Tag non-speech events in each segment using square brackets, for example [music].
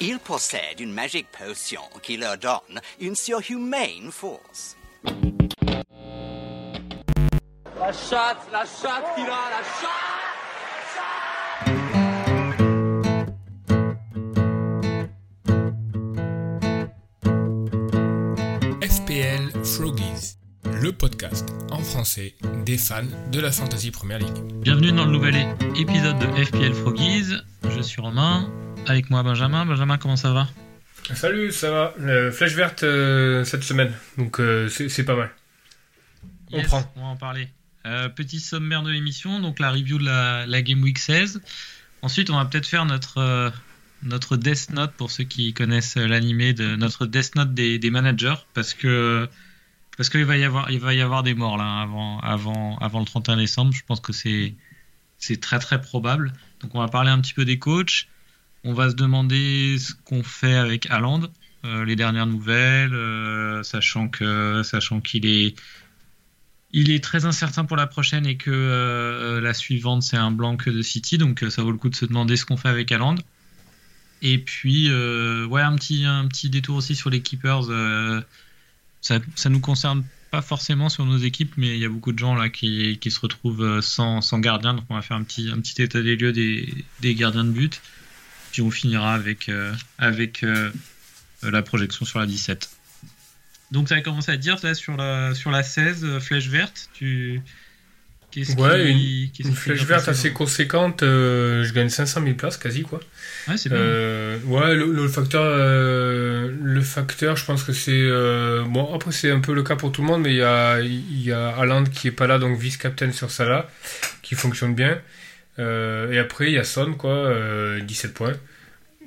Ils possèdent une magique potion qui leur donne une surhumaine force. La chatte, la chatte, Kira, la chatte FPL Froggies, le podcast en français des fans de la Fantasy Première League. Bienvenue dans le nouvel épisode de FPL Froggies. Je suis Romain, avec moi Benjamin. Benjamin, comment ça va? Salut, ça va. Euh, flèche verte euh, cette semaine, donc euh, c'est pas mal. On prend. On va en parler. petit sommaire de l'émission, donc la review de la, Game Week 16. Ensuite, on va peut-être faire notre, notre Death Note pour ceux qui connaissent l'animé de notre Death Note des, managers, parce que parce qu'il va y avoir il va y avoir des morts là avant avant avant le 31 décembre. Je pense que c'est c'est très très probable. Donc on va parler un petit peu des coachs. On va se demander ce qu'on fait avec Haaland, euh, les dernières nouvelles, euh, sachant que sachant qu'il est il est très incertain pour la prochaine et que euh, la suivante c'est un blanc de City, donc ça vaut le coup de se demander ce qu'on fait avec Haaland. Et puis ouais un petit un petit détour aussi sur les keepers. ça ça nous concerne pas forcément sur nos équipes, mais il y a beaucoup de gens là qui, qui se retrouvent sans, sans gardien, donc on va faire un petit un petit état des lieux des, des gardiens de but. Puis on finira avec, euh, avec euh, la projection sur la 17. Donc ça a commencé à dire là, sur, la, sur la 16, euh, flèche verte, tu... ouais, une, flèche verte assez conséquente, je gagne 500 000 places quasi quoi. Ouais, c'est bien. ouais, le, facteur, le facteur, je pense que c'est bon. Après, c'est un peu le cas pour tout le monde, mais il y a, il y a Haaland qui est pas là, donc vice-captain sur Salah, qui fonctionne bien. Euh, et après, il y a Son, quoi, 17 euh, points.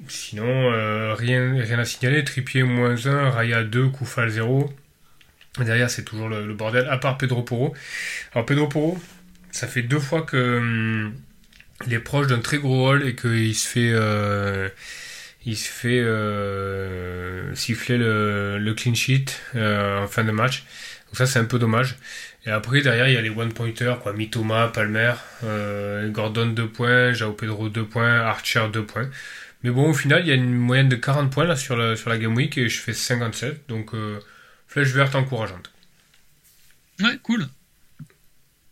Sinon, euh, rien, rien à signaler. Tripier moins 1, Raya 2, Koufal 0. Derrière, c'est toujours le, bordel, à part Pedro Porro. Alors, Pedro Porro, ça fait deux fois que hum, est proche d'un très gros rôle et qu'il se fait, il se fait siffler le, le, clean sheet en fin de match. Donc ça, c'est un peu dommage. Et après, derrière, il y a les one-pointers, quoi. Mitoma, Palmer, euh, Gordon 2 points, Jao Pedro 2 points, Archer 2 points. Mais bon, au final, il y a une moyenne de 40 points là sur la, sur la Game Week et je fais 57. Donc, euh, flèche verte encourageante. Ouais, cool.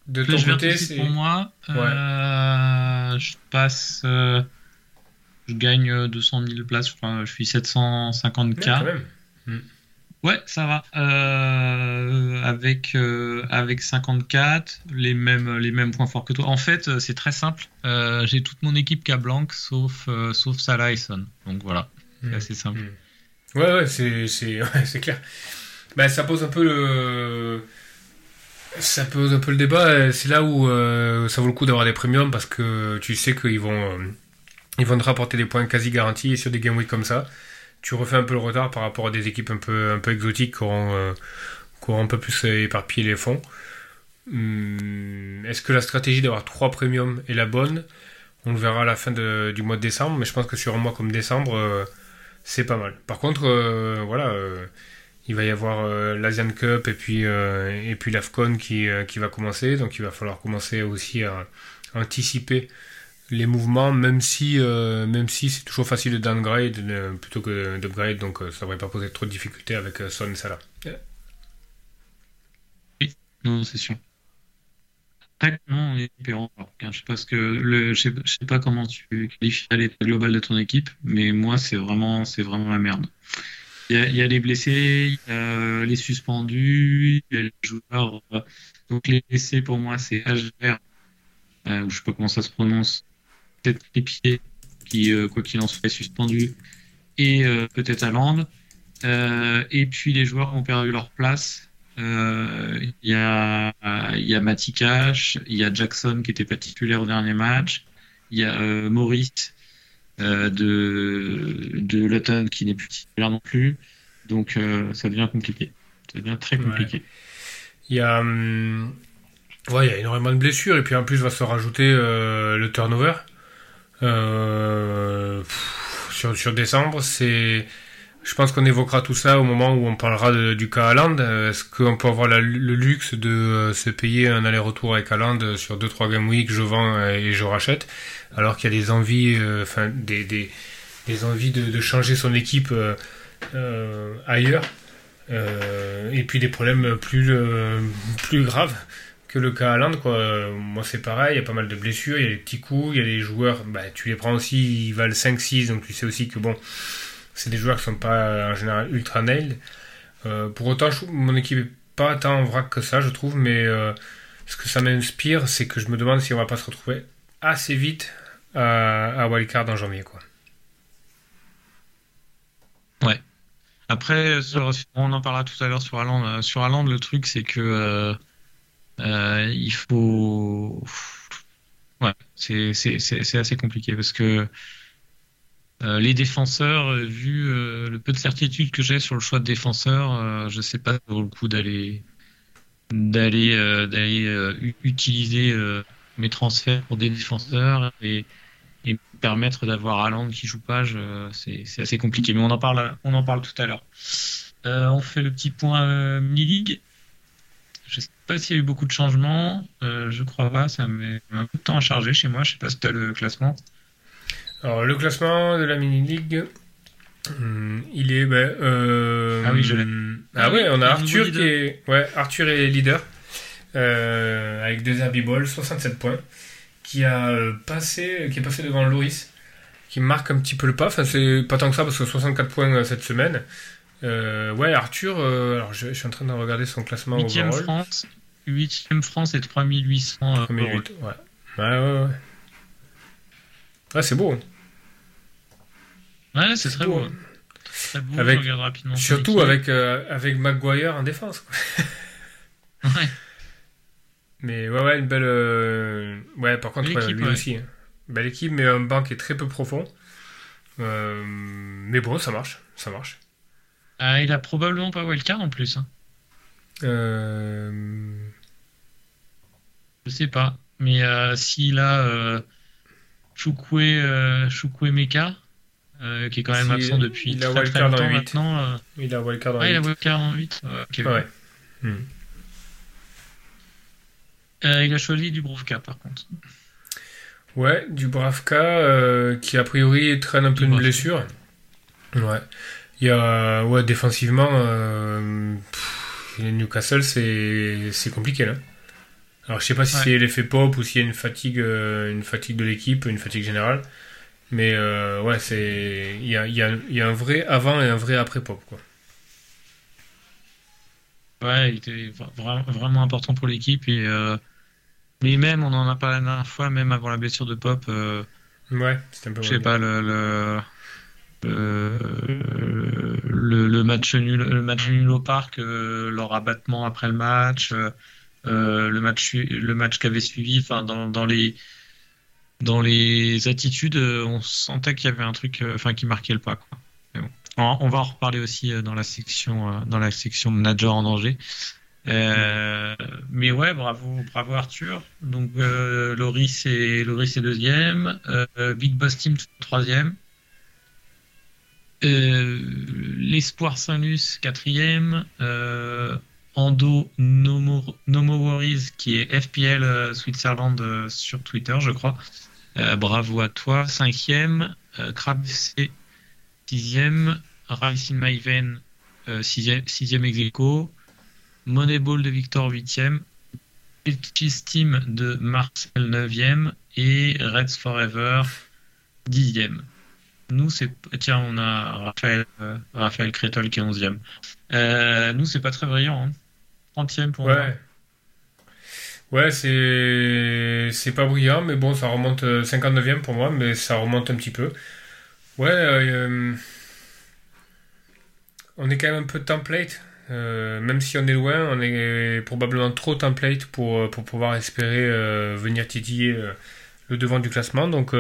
De flèche ton côté, c'est. Pour moi, euh, je passe. Je gagne 200 000 places, je, je suis 750K. quand même. Hmm. Ouais, ça va. Euh, avec, euh, avec 54, les mêmes, les mêmes points forts que toi. En fait, euh, c'est très simple. J'ai toute mon équipe qui a blanc, sauf, sauf Salah et Son. Donc voilà, c'est hmm. assez simple. Hmm. Ouais, [laughs] ouais, c'est clair. Bah, ça pose un peu le. Ça pose un peu le débat. C'est là où ça vaut le coup d'avoir des premiums parce que tu sais qu'ils vont, ils vont te rapporter des points quasi garantis sur des game week comme ça tu refais un peu le retard par rapport à des équipes un peu, un peu exotiques qui auront, euh, un peu plus éparpillé les fonds. Hum, est-ce que la stratégie d'avoir trois premiums est la bonne? On le verra à la fin du mois de décembre, mais je pense que sur un mois comme décembre, euh, c'est pas mal. Par contre, euh, voilà, il va y avoir l'Asian Cup et puis, et puis l'AFCON qui, qui va commencer, donc il va falloir commencer aussi à anticiper les mouvements, même si, euh, même si c'est toujours facile de downgrade euh, plutôt que d'upgrade, donc euh, ça ne devrait pas poser trop de difficultés avec Son et Salah. Oui, non, c'est sûr. Non, je sais pas que le, je sais, pas comment tu qualifies l'état global de ton équipe, mais moi c'est vraiment, vraiment la merde. Il y, a, les blessés, il y a les suspendus, il y a les joueurs. Donc les blessés pour moi c'est HR, euh, je sais pas comment ça se prononce, peut-être qui, euh, quoi qu'il en soit, est suspendu, et euh, peut-être Land. Euh, et puis les joueurs ont perdu leur place. Il y a, y a Matikash, il y a Jackson qui était pas titulaire au dernier match, il y a Maurice de, de Luton qui n'est plus titulaire non plus. Donc ça devient compliqué. Ça devient très compliqué. Il y a, hum, ouais, il y a énormément de blessures et puis en plus va se rajouter le turnover. Euh, sur, décembre, je pense qu'on évoquera tout ça au moment où on parlera du cas Haaland. Est-ce qu'on peut avoir le luxe de euh, se payer un aller-retour avec Haaland sur 2-3 game week, je vends et je rachète, alors qu'il y a des envies, euh, enfin des, envies de, changer son équipe ailleurs. et puis des problèmes plus graves que le cas à quoi. Moi, c'est pareil, il y a pas mal de blessures, il y a des petits coups, il y a des joueurs, bah, tu les prends aussi, ils valent 5-6, donc tu sais aussi que bon, c'est des joueurs qui sont pas en général ultra nailed. Euh, pour autant, mon équipe est pas tant en vrac que ça, je trouve, mais euh, ce que ça m'inspire, c'est que je me demande si on va pas se retrouver assez vite à, Wildcard en janvier, quoi. Ouais. Après, on en parlera tout à l'heure sur Aland. Euh, sur Aland, le truc, c'est que il faut. Ouais, c'est assez compliqué parce que euh, les défenseurs, euh, vu le peu de certitude que j'ai sur le choix de défenseurs, je sais pas pour le coup d'aller d'aller d'aller utiliser mes transferts pour des défenseurs et, et permettre d'avoir Haaland qui joue pas, c'est assez compliqué. Mais on en parle on en parle tout à l'heure. on fait le petit point mini league. Je sais pas s'il y a eu beaucoup de changements. Euh, je crois pas. Ça met un peu de temps à charger chez moi. Je sais pas si tu as le classement. Alors, le classement de la mini-league, hmm, il est. Ben, euh, ah oui, je l'ai. Ah, oui, on a Arthur qui est. Ouais, Arthur est leader. Euh, avec deux Herbie Ball, 67 points. Qui, a passé, qui est passé devant Loris. Qui marque un petit peu le pas. Enfin, c'est pas tant que ça parce que 64 points cette semaine. Euh, ouais, Arthur, euh, alors je, suis en train de regarder son classement 8ème France, 8ème France et 3800 ouais. Ouais, ouais, ouais. Ouais, c'est beau. Hein. Ouais, c'est très beau. Hein. Très beau, avec, je rapidement. Surtout avec, euh, avec Maguire en défense. [laughs] ouais. Mais ouais, ouais, une belle. Ouais, par contre, lui aussi. Hein. Belle équipe, mais un banc qui est très peu profond. mais bon, ça marche. Ça marche. Ah, il a probablement pas wildcard en plus. Hein. Euh... Je sais pas. Mais euh, s'il a euh, Chukwe, euh, Meka, euh, qui est quand même absent depuis il très, très longtemps maintenant. Il a wildcard en ah, 8. il a wildcard en 8. ouais. Hmm. il a choisi du Bravka par contre. Ouais, du Bravka qui a priori traîne un peu une blessure. Ouais. Il y a, ouais, défensivement, euh, Newcastle, c'est compliqué là. Alors je sais pas si c'est l'effet pop ou s'il y a une fatigue, euh, une fatigue de l'équipe, une fatigue générale. Mais euh, ouais, c'est il y a, y, a, y a, un vrai avant et un vrai après pop quoi. Ouais, il était vraiment important pour l'équipe et euh, mais même on en a parlé la dernière fois, même avant la blessure de pop. ouais, c'était un peu. Je sais pas le euh, le, match nul, au parc, euh, leur abattement après le match, euh, le match, le match qui avait suivi, enfin dans, les dans les attitudes, on sentait qu'il y avait un truc, enfin qui marquait le pas. Quoi. On, va en reparler aussi dans la section, dans la section manager en danger. Mais ouais, bravo, bravo Arthur. Donc Loris est Loris est deuxième, Big Boss Team troisième. Euh, L'Espoir Saint-Luc, quatrième. Euh, Ando Nomo, Worries, qui est FPL euh, Switzerland sur Twitter, je crois. bravo à toi. Cinquième. Crab C, sixième. Racing Maven, sixième, sixième ex Moneyball de Victor, huitième. Cheese Team de Marcel, neuvième. Et Reds Forever, dixième. Nous, c'est. Tiens, on a Raphaël, euh, Raphaël Crétol qui est 11e. Euh, nous, c'est pas très brillant. 30e hein. pour moi. Ouais, c'est. C'est pas brillant, mais bon, ça remonte 59e euh, pour moi, mais ça remonte un petit peu. Ouais, on est quand même un peu template. même si on est loin, on est probablement trop template pour, pour pouvoir espérer venir titiller le devant du classement. Donc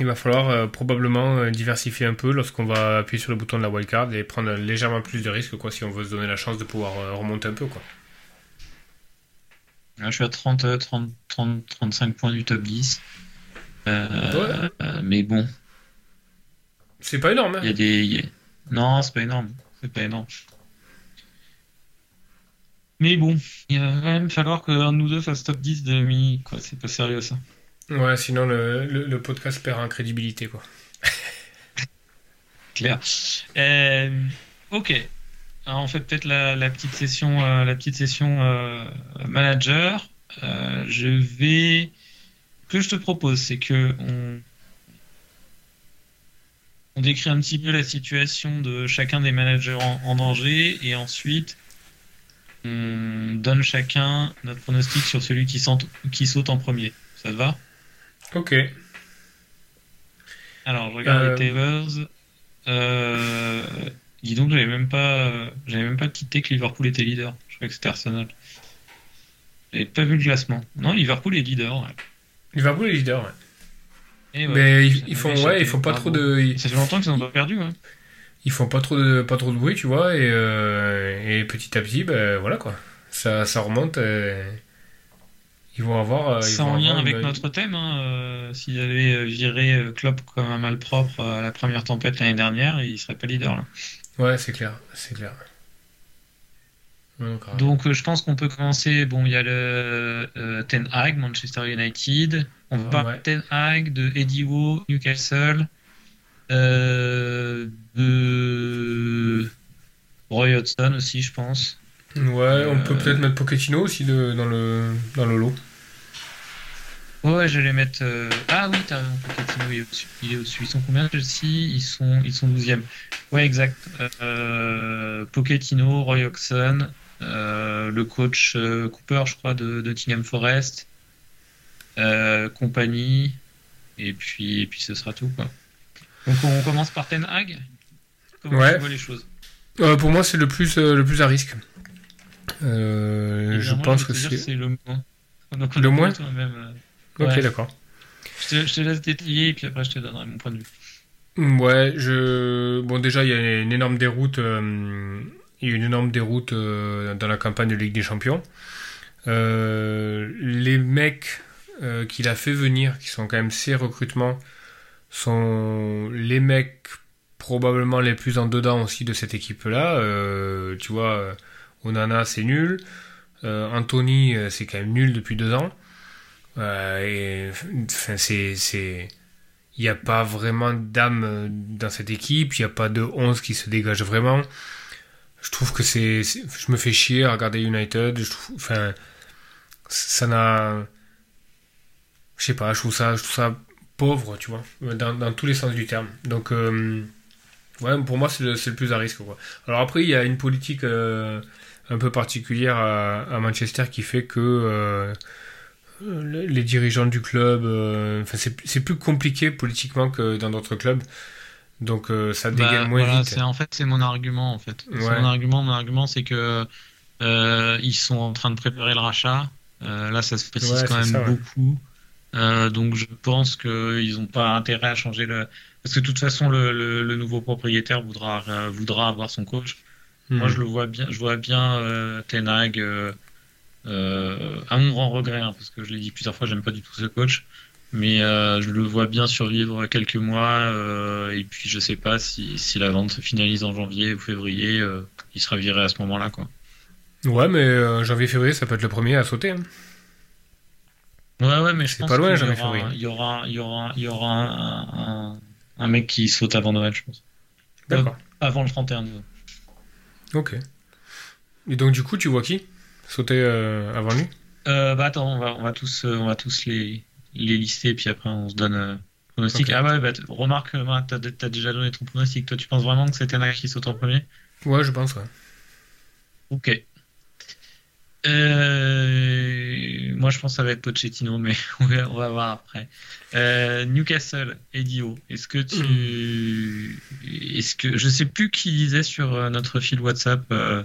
il va falloir euh, probablement euh, diversifier un peu lorsqu'on va appuyer sur le bouton de la wildcard et prendre légèrement plus de risques quoi, si on veut se donner la chance de pouvoir euh, remonter un peu. Quoi. je suis à 30, 30, 30, 35 points du top 10. mais bon. C'est pas énorme. Hein. Y a des... Non, c'est pas énorme. C'est pas énorme. Mais bon, il va même falloir qu'un de nous deux fasse top 10 de mini. Quoi. C'est pas sérieux ça. Ouais, sinon le, podcast perd en crédibilité, quoi. [laughs] clair. Euh, ok. Alors, on fait peut-être la, petite session, la petite session euh, manager. Euh, je vais. Ce que je te propose, c'est que on, décrit un petit peu la situation de chacun des managers en, danger et ensuite on donne chacun notre pronostic sur celui qui, qui saute en premier. Ça te va? Ok. Alors, je regarde Euh, les tables. Euh, dis donc, j'avais même pas, j'avais même pas quitté que Liverpool était leader. Je croyais que c'était Arsenal. J'avais pas vu le classement. Non, Liverpool est leader. ouais. Liverpool est leader, ouais. Et ouais, Mais ils, font, ouais, ils font pas trop de, ils, Ça fait longtemps qu'ils n'ont pas perdu. Ouais. ils font pas trop de, pas trop de bruit, tu vois, et, euh, et petit à petit, ben voilà quoi. Ça, ça remonte. et ils vont avoir. euh, C'est en lien avec une- notre thème. Hein, euh, S'ils avaient euh, viré Klopp comme un malpropre à la première tempête l'année dernière, il serait pas leader là. Ouais, c'est clair, c'est clair. Donc je pense qu'on peut commencer. Bon, il y a le euh, Ten Hag, Manchester United. On va Ouais. parler de Ten Hag, de Eddie Howe, Newcastle, euh, de Roy Hodgson aussi, je pense. Ouais, on peut peut-être mettre Pochettino aussi de, dans, le, dans le lot. Ouais, je vais les mettre. euh, Ah oui, t'as raison, Pochettino, il est au-dessus. Il est au-dessus. Ils sont combien Ils sont, ils sont 12e. Ouais, exact. Euh, Pochettino, Roy Hodgson, euh, le coach euh, Cooper, je crois, de, Nottingham Forest, compagnie, et puis, et puis ce sera tout, quoi. Donc on commence par Ten Hag? Comment Ouais. tu vois les choses? Pour moi, c'est le plus, le plus à risque. Je pense que c'est. le moins. [laughs] Donc, on Le est moins plutôt même, Ok, ouais. d'accord. Je te, je te laisse détailler, et puis après je te donnerai mon point de vue. Ouais, je. Bon, déjà, il y a une énorme déroute. euh, Il y a une énorme déroute euh, dans la campagne de Ligue des Champions. Euh, les mecs euh, qu'il a fait venir, qui sont quand même ses recrutements, sont les mecs probablement les plus en dedans aussi de cette équipe-là. Tu vois, Onana, c'est nul. Anthony, c'est quand même nul depuis deux ans. Euh, il n'y a pas vraiment d'âme euh, dans cette équipe. Il n'y a pas de 11 qui se dégage vraiment. Je trouve que c'est, je me fais chier à regarder United. Je trouve, enfin, ça n'a, je sais pas, je trouve ça, je trouve ça pauvre, tu vois, dans, tous les sens du terme. Donc, euh, pour moi, c'est le, plus à risque. Alors après, il y a une politique un peu particulière à, Manchester qui fait que les dirigeants du club, euh, c'est, plus compliqué politiquement que dans d'autres clubs. Donc, euh, ça dégaine Bah, moins voilà, vite. en fait c'est mon argument en fait. C'est Ouais. mon argument. Mon argument c'est que euh, ils sont en train de préparer le rachat. Euh, là, ça se précise Ouais, quand même ça, beaucoup. Euh, donc je pense qu'ils n'ont pas intérêt à changer le parce que de toute façon le, le, le nouveau propriétaire voudra euh, voudra avoir son coach. Hmm. Moi je le vois bien, je vois bien euh, Ten Hag euh, euh, à mon grand regret hein, parce que je l'ai dit plusieurs fois, j'aime pas du tout ce coach. Mais euh, je le vois bien survivre quelques mois euh, et puis je sais pas si, si la vente se finalise en janvier ou février, euh, il sera viré à ce moment-là quoi. Ouais, mais euh, janvier-février, ça peut être le premier à sauter. hein. Ouais ouais mais je pense pas loin, il y aura il y aura il y aura un, un, un mec qui saute avant Noël je pense. D'accord. Avant le 31 novembre. Ok. Et donc, du coup, tu vois qui? Sauter euh, avant lui? Euh, bah attends, on va, on va tous, euh, on va tous les, les lister, puis après on se donne pronostic. Ah ouais, bah, remarque, Marc, t'as, t'as déjà donné ton pronostic. Toi, tu penses vraiment que c'est Tenak qui saute en premier? Ouais, je pense, ouais. Ok. Euh, moi, je pense que ça va être Pochettino, mais [laughs] on va, voir après. Euh, Newcastle, Edio, est-ce que tu, [clears throat] est-ce que je sais plus qui disait sur notre fil WhatsApp, euh,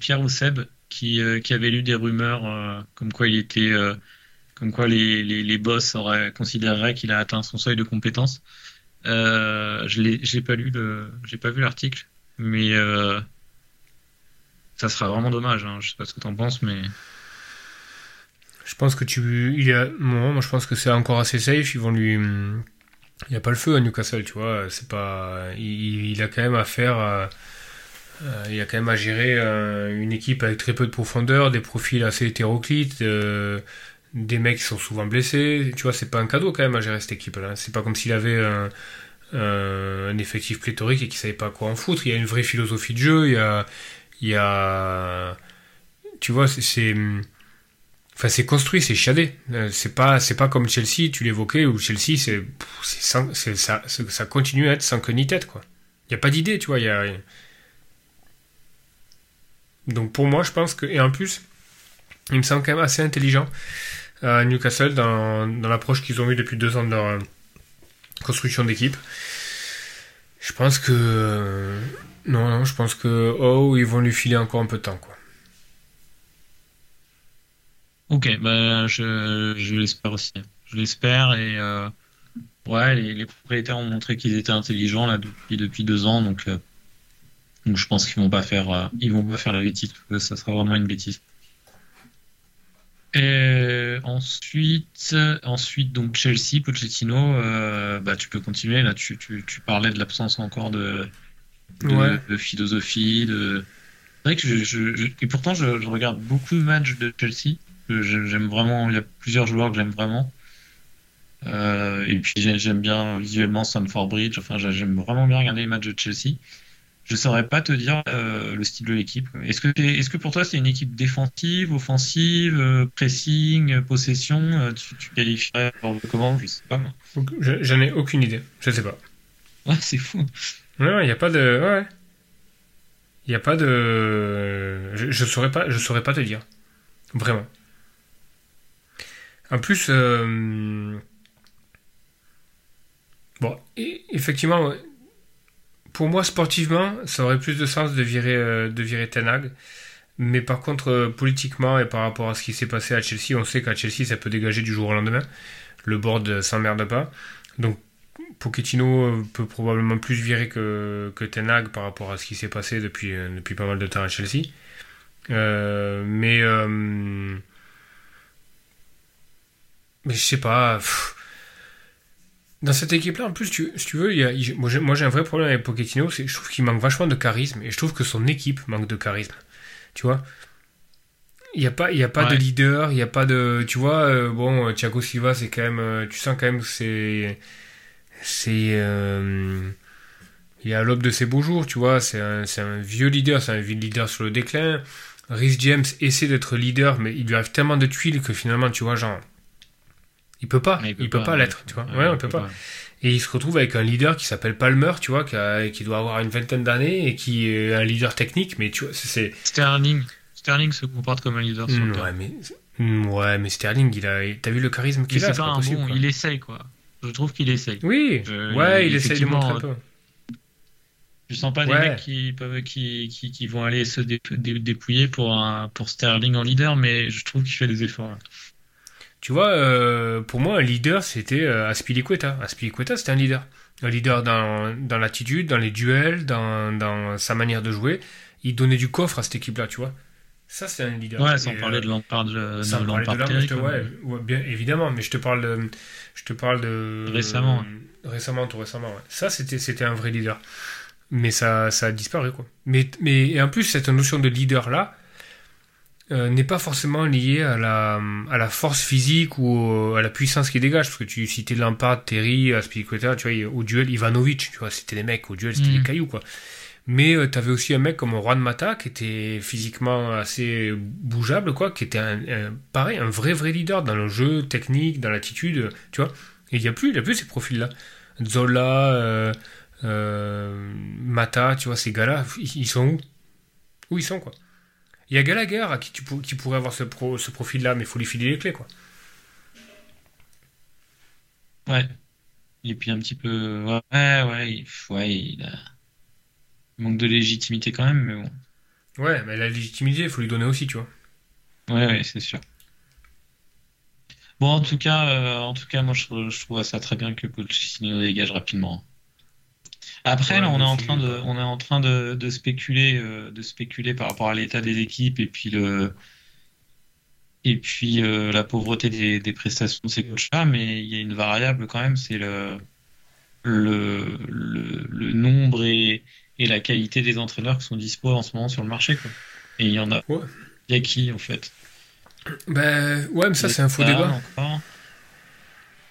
Pierre ou Seb, qui, euh, qui avait lu des rumeurs euh, comme quoi il était, euh, comme quoi les, les, les boss auraient considéreraient qu'il a atteint son seuil de compétence. Euh, je j'ai pas lu j'ai pas vu l'article, mais ça sera vraiment dommage. Hein. Je sais pas ce que t'en penses, mais Je pense que tu. Il y a... Moi, moi, je pense que c'est encore assez safe. Ils vont lui. Il n'y a pas le feu à Newcastle, tu vois. C'est pas. Il, il a quand même à euh, il a quand même à gérer euh, une équipe avec très peu de profondeur, des profils assez hétéroclites, euh, des mecs qui sont souvent blessés. Tu vois, c'est pas un cadeau quand même à gérer cette équipe-là. C'est pas comme s'il avait un, effectif pléthorique et qui savait pas quoi en foutre. Il y a une vraie philosophie de jeu, il y a, il y a tu vois, c'est Enfin, c'est construit, c'est chiadé. C'est pas, c'est pas comme Chelsea, tu l'évoquais, où Chelsea, c'est, ça, continue à être sans queue ni tête, quoi. Il y a pas d'idée, tu vois. Y a... Donc pour moi, je pense que, et en plus, il me semble quand même assez intelligent à Newcastle dans, l'approche qu'ils ont eu depuis deux ans de leur euh, construction d'équipe. Je pense que, non, non, je pense que, oh, ils vont lui filer encore un peu de temps, quoi. Ok, bah, je, l'espère aussi. Je l'espère et euh, ouais, les, propriétaires ont montré qu'ils étaient intelligents là depuis deux ans, donc euh, donc je pense qu'ils vont pas faire euh, ils vont pas faire la bêtise, ça sera vraiment une bêtise. Et ensuite, ensuite donc Chelsea, Pochettino, bah tu peux continuer là. Tu, tu, tu parlais de l'absence encore de de, philosophie, de. C'est vrai que je, je, et pourtant je, je, regarde beaucoup de matchs de Chelsea j'aime vraiment, il y a plusieurs joueurs que j'aime vraiment. Euh, et puis j'aime bien visuellement Stanford Bridge, enfin j'aime vraiment bien regarder les matchs de Chelsea. Je saurais pas te dire euh, le style de l'équipe. Est-ce que, pour toi c'est une équipe défensive, offensive, euh, pressing, possession tu, tu, qualifierais comment Je sais pas. J'en ai aucune idée. Je sais pas. Ouais, c'est fou. Ouais, il n'y a pas de. Ouais. Il n'y a pas de. Je, je saurais pas. Je saurais pas te dire. Vraiment. En plus, euh, bon, effectivement, pour moi, sportivement, ça aurait plus de sens de virer, euh, de virer Tenag. Mais par contre, euh, politiquement et par rapport à ce qui s'est passé à Chelsea, on sait qu'à Chelsea, ça peut dégager du jour au lendemain. Le board s'emmerde pas. Donc, Pochettino peut probablement plus virer que, que Tenag par rapport à ce qui s'est passé depuis, depuis pas mal de temps à Chelsea. mais mais je sais pas. Dans cette équipe-là, en plus, tu, si tu veux, il moi j'ai un vrai problème avec Pochettino, c'est je trouve qu'il manque vachement de charisme et je trouve que son équipe manque de charisme. Tu vois? Il n'y a pas, il a pas de leader, il n'y a pas de. Tu vois, euh, bon, Thiago Silva, c'est quand même. Euh, tu sens quand même que c'est. C'est. Euh, il est à l'aube de ses beaux jours, tu vois. C'est un, un, vieux leader, c'est un vieux leader sur le déclin. Rhys James essaie d'être leader, mais il lui arrive tellement de tuiles que finalement, tu vois, genre il peut pas, il peut, pas, l'être, tu vois. Ouais, on peut, pas. Et il se retrouve avec un leader qui s'appelle Palmer, tu vois, qui, doit avoir une vingtaine d'années et qui est un leader technique, mais tu vois, c'est. Sterling. Sterling se comporte comme un leader sur le ouais, mais, mm, ouais, mais Sterling, il a, t'as vu le charisme qu'il a, c'est pas, un bon, il essaye, quoi. Je trouve qu'il essaye. Oui, ouais, il, essaye de montrer un peu. Je sens pas des mecs qui peuvent, qui, qui, qui, vont aller se dépouiller pour un, pour Sterling en leader, mais je trouve qu'il fait des efforts. Tu vois, euh, pour moi, un leader, c'était euh, Aspilicueta. Aspilicueta, c'était un leader. Un leader dans, dans l'attitude, dans les duels, dans, dans sa manière de jouer. Il donnait du coffre à cette équipe-là, tu vois. Ça, c'est un leader. Ouais, sans parler de Lampard. De, sans parler de ouais, ouais, bien évidemment, mais je te parle de. Je te parle de. Récemment. récemment, tout récemment, ouais. Ça, c'était, c'était un vrai leader. Mais ça, ça a disparu, quoi. Mais, mais et en plus, cette notion de leader-là, euh, n'est pas forcément lié à la, à la force physique ou à la puissance qu'il dégage. Parce que tu citais Lampard, Terry, Aspilicueta, tu vois, au duel, Ivanovic, tu vois, c'était des mecs, au duel, c'était des mm. cailloux, quoi. Mais euh, tu avais aussi un mec comme Juan Mata, qui était physiquement assez bougeable, quoi, qui était un, pareil, un vrai, vrai leader dans le jeu technique, dans l'attitude, tu vois. Et il n'y a plus, il y a plus ces profils-là. Zola, euh, Mata, tu vois, ces gars-là, ils sont où? Où ils sont, quoi? Il y a Gallagher à qui, tu, qui pourrait avoir ce, pro, ce profil-là, mais il faut lui filer les clés, quoi. Ouais. Et puis un petit peu. Ouais, ouais, ouais il, a... manque de légitimité quand même, mais bon. Ouais, mais la légitimité, il faut lui donner aussi, tu vois. Ouais, ouais, c'est sûr. Bon, en tout cas, euh, en tout cas, moi, je, je trouve ça très bien que Pochettino dégage rapidement. Après, là, on est en train de, on est en train de, de spéculer, euh, de spéculer par rapport à l'état des équipes et puis le, et puis euh, la pauvreté des, des, prestations de ces coachs-là. Mais il y a une variable quand même, c'est le, le, le, le, nombre et, et la qualité des entraîneurs qui sont dispo en ce moment sur le marché. Quoi. Et il y en a. Il y a qui en fait? Ben ouais, mais ça c'est un faux débat.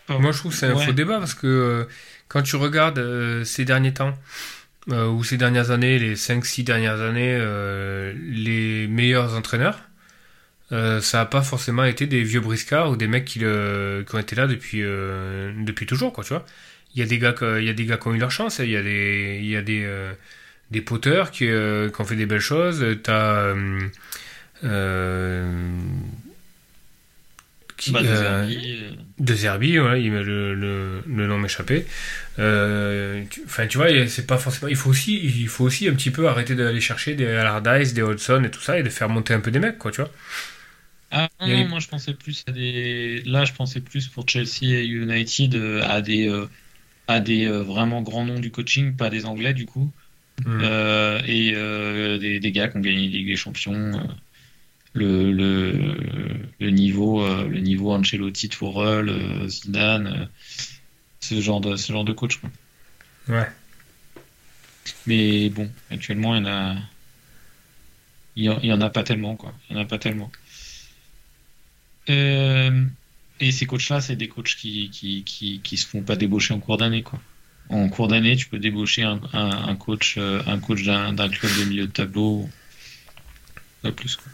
Moi je trouve que c'est un faux débat parce que quand tu regardes ces derniers temps, ou ces dernières années, les 5-6 dernières années, les meilleurs entraîneurs, ça n'a pas forcément été des vieux briscards ou des mecs qui, ont été là depuis, depuis toujours, quoi, tu vois. Il y a des gars, il y a des gars qui ont eu leur chance, il y a des, il y a des, des poteurs qui, qui, ont fait des belles choses. T'as, euh, qui, bah, de Zerbi, euh. le, le, le, nom m'échappait. Euh, enfin, tu vois, c'est pas forcément. Il faut aussi, il faut aussi un petit peu arrêter d'aller chercher des Allardyce, des Hodgson et tout ça, et de faire monter un peu des mecs, quoi, tu vois. Ah non, moi je pensais plus à des. Là, je pensais plus pour Chelsea et United à des, à des vraiment grands noms du coaching, pas des Anglais du coup. Hmm. et des, des, gars qui ont gagné Ligue des Champions le, le, le, niveau, euh, le niveau Ancelotti, Tourelle, euh, Zidane, euh, ce genre de, ce genre de coach. Quoi. Ouais. Mais bon, actuellement, il y en a. Il y en a pas tellement, quoi. Il y en a pas tellement. et ces coachs-là, c'est des coachs qui, qui, qui, qui, se font pas débaucher en cours d'année, quoi. En cours d'année, tu peux débaucher un, un, coach, un coach d'un club de milieu de tableau, pas plus, quoi.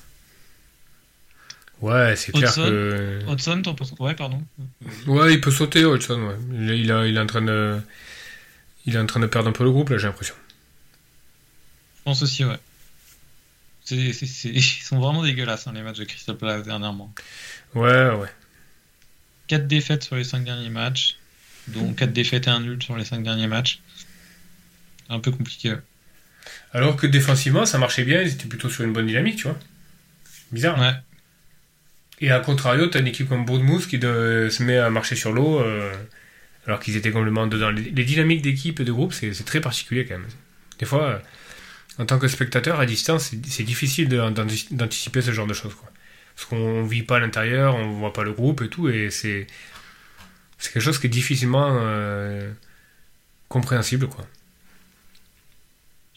Ouais, c'est clair que. Hudson, t'en penses Ouais, pardon. Ouais, il peut sauter, Hudson, ouais. Il, il, a, il, est en train de. Il est en train de perdre un peu le groupe, là, j'ai l'impression. Je pense aussi, ouais. [laughs] Ils sont vraiment dégueulasses, hein, les matchs de Crystal Palace dernièrement. Ouais, ouais. 4 défaites sur les 5 derniers matchs, dont 4 défaites et un nul sur les 5 derniers matchs. Un peu compliqué. Alors que défensivement, ça marchait bien, ils étaient plutôt sur une bonne dynamique, tu vois. Bizarre. Ouais. Et à contrario, tu as une équipe comme Bournemouth qui se met à marcher sur l'eau, euh, alors qu'ils étaient complètement dedans. Les, dynamiques d'équipe et de groupe, c'est très particulier quand même. Des fois, euh, en tant que spectateur à distance, c'est difficile d'anticiper ce genre de choses. Quoi. Parce qu'on vit pas à l'intérieur, on voit pas le groupe et tout, et c'est quelque chose qui est difficilement euh, compréhensible. quoi.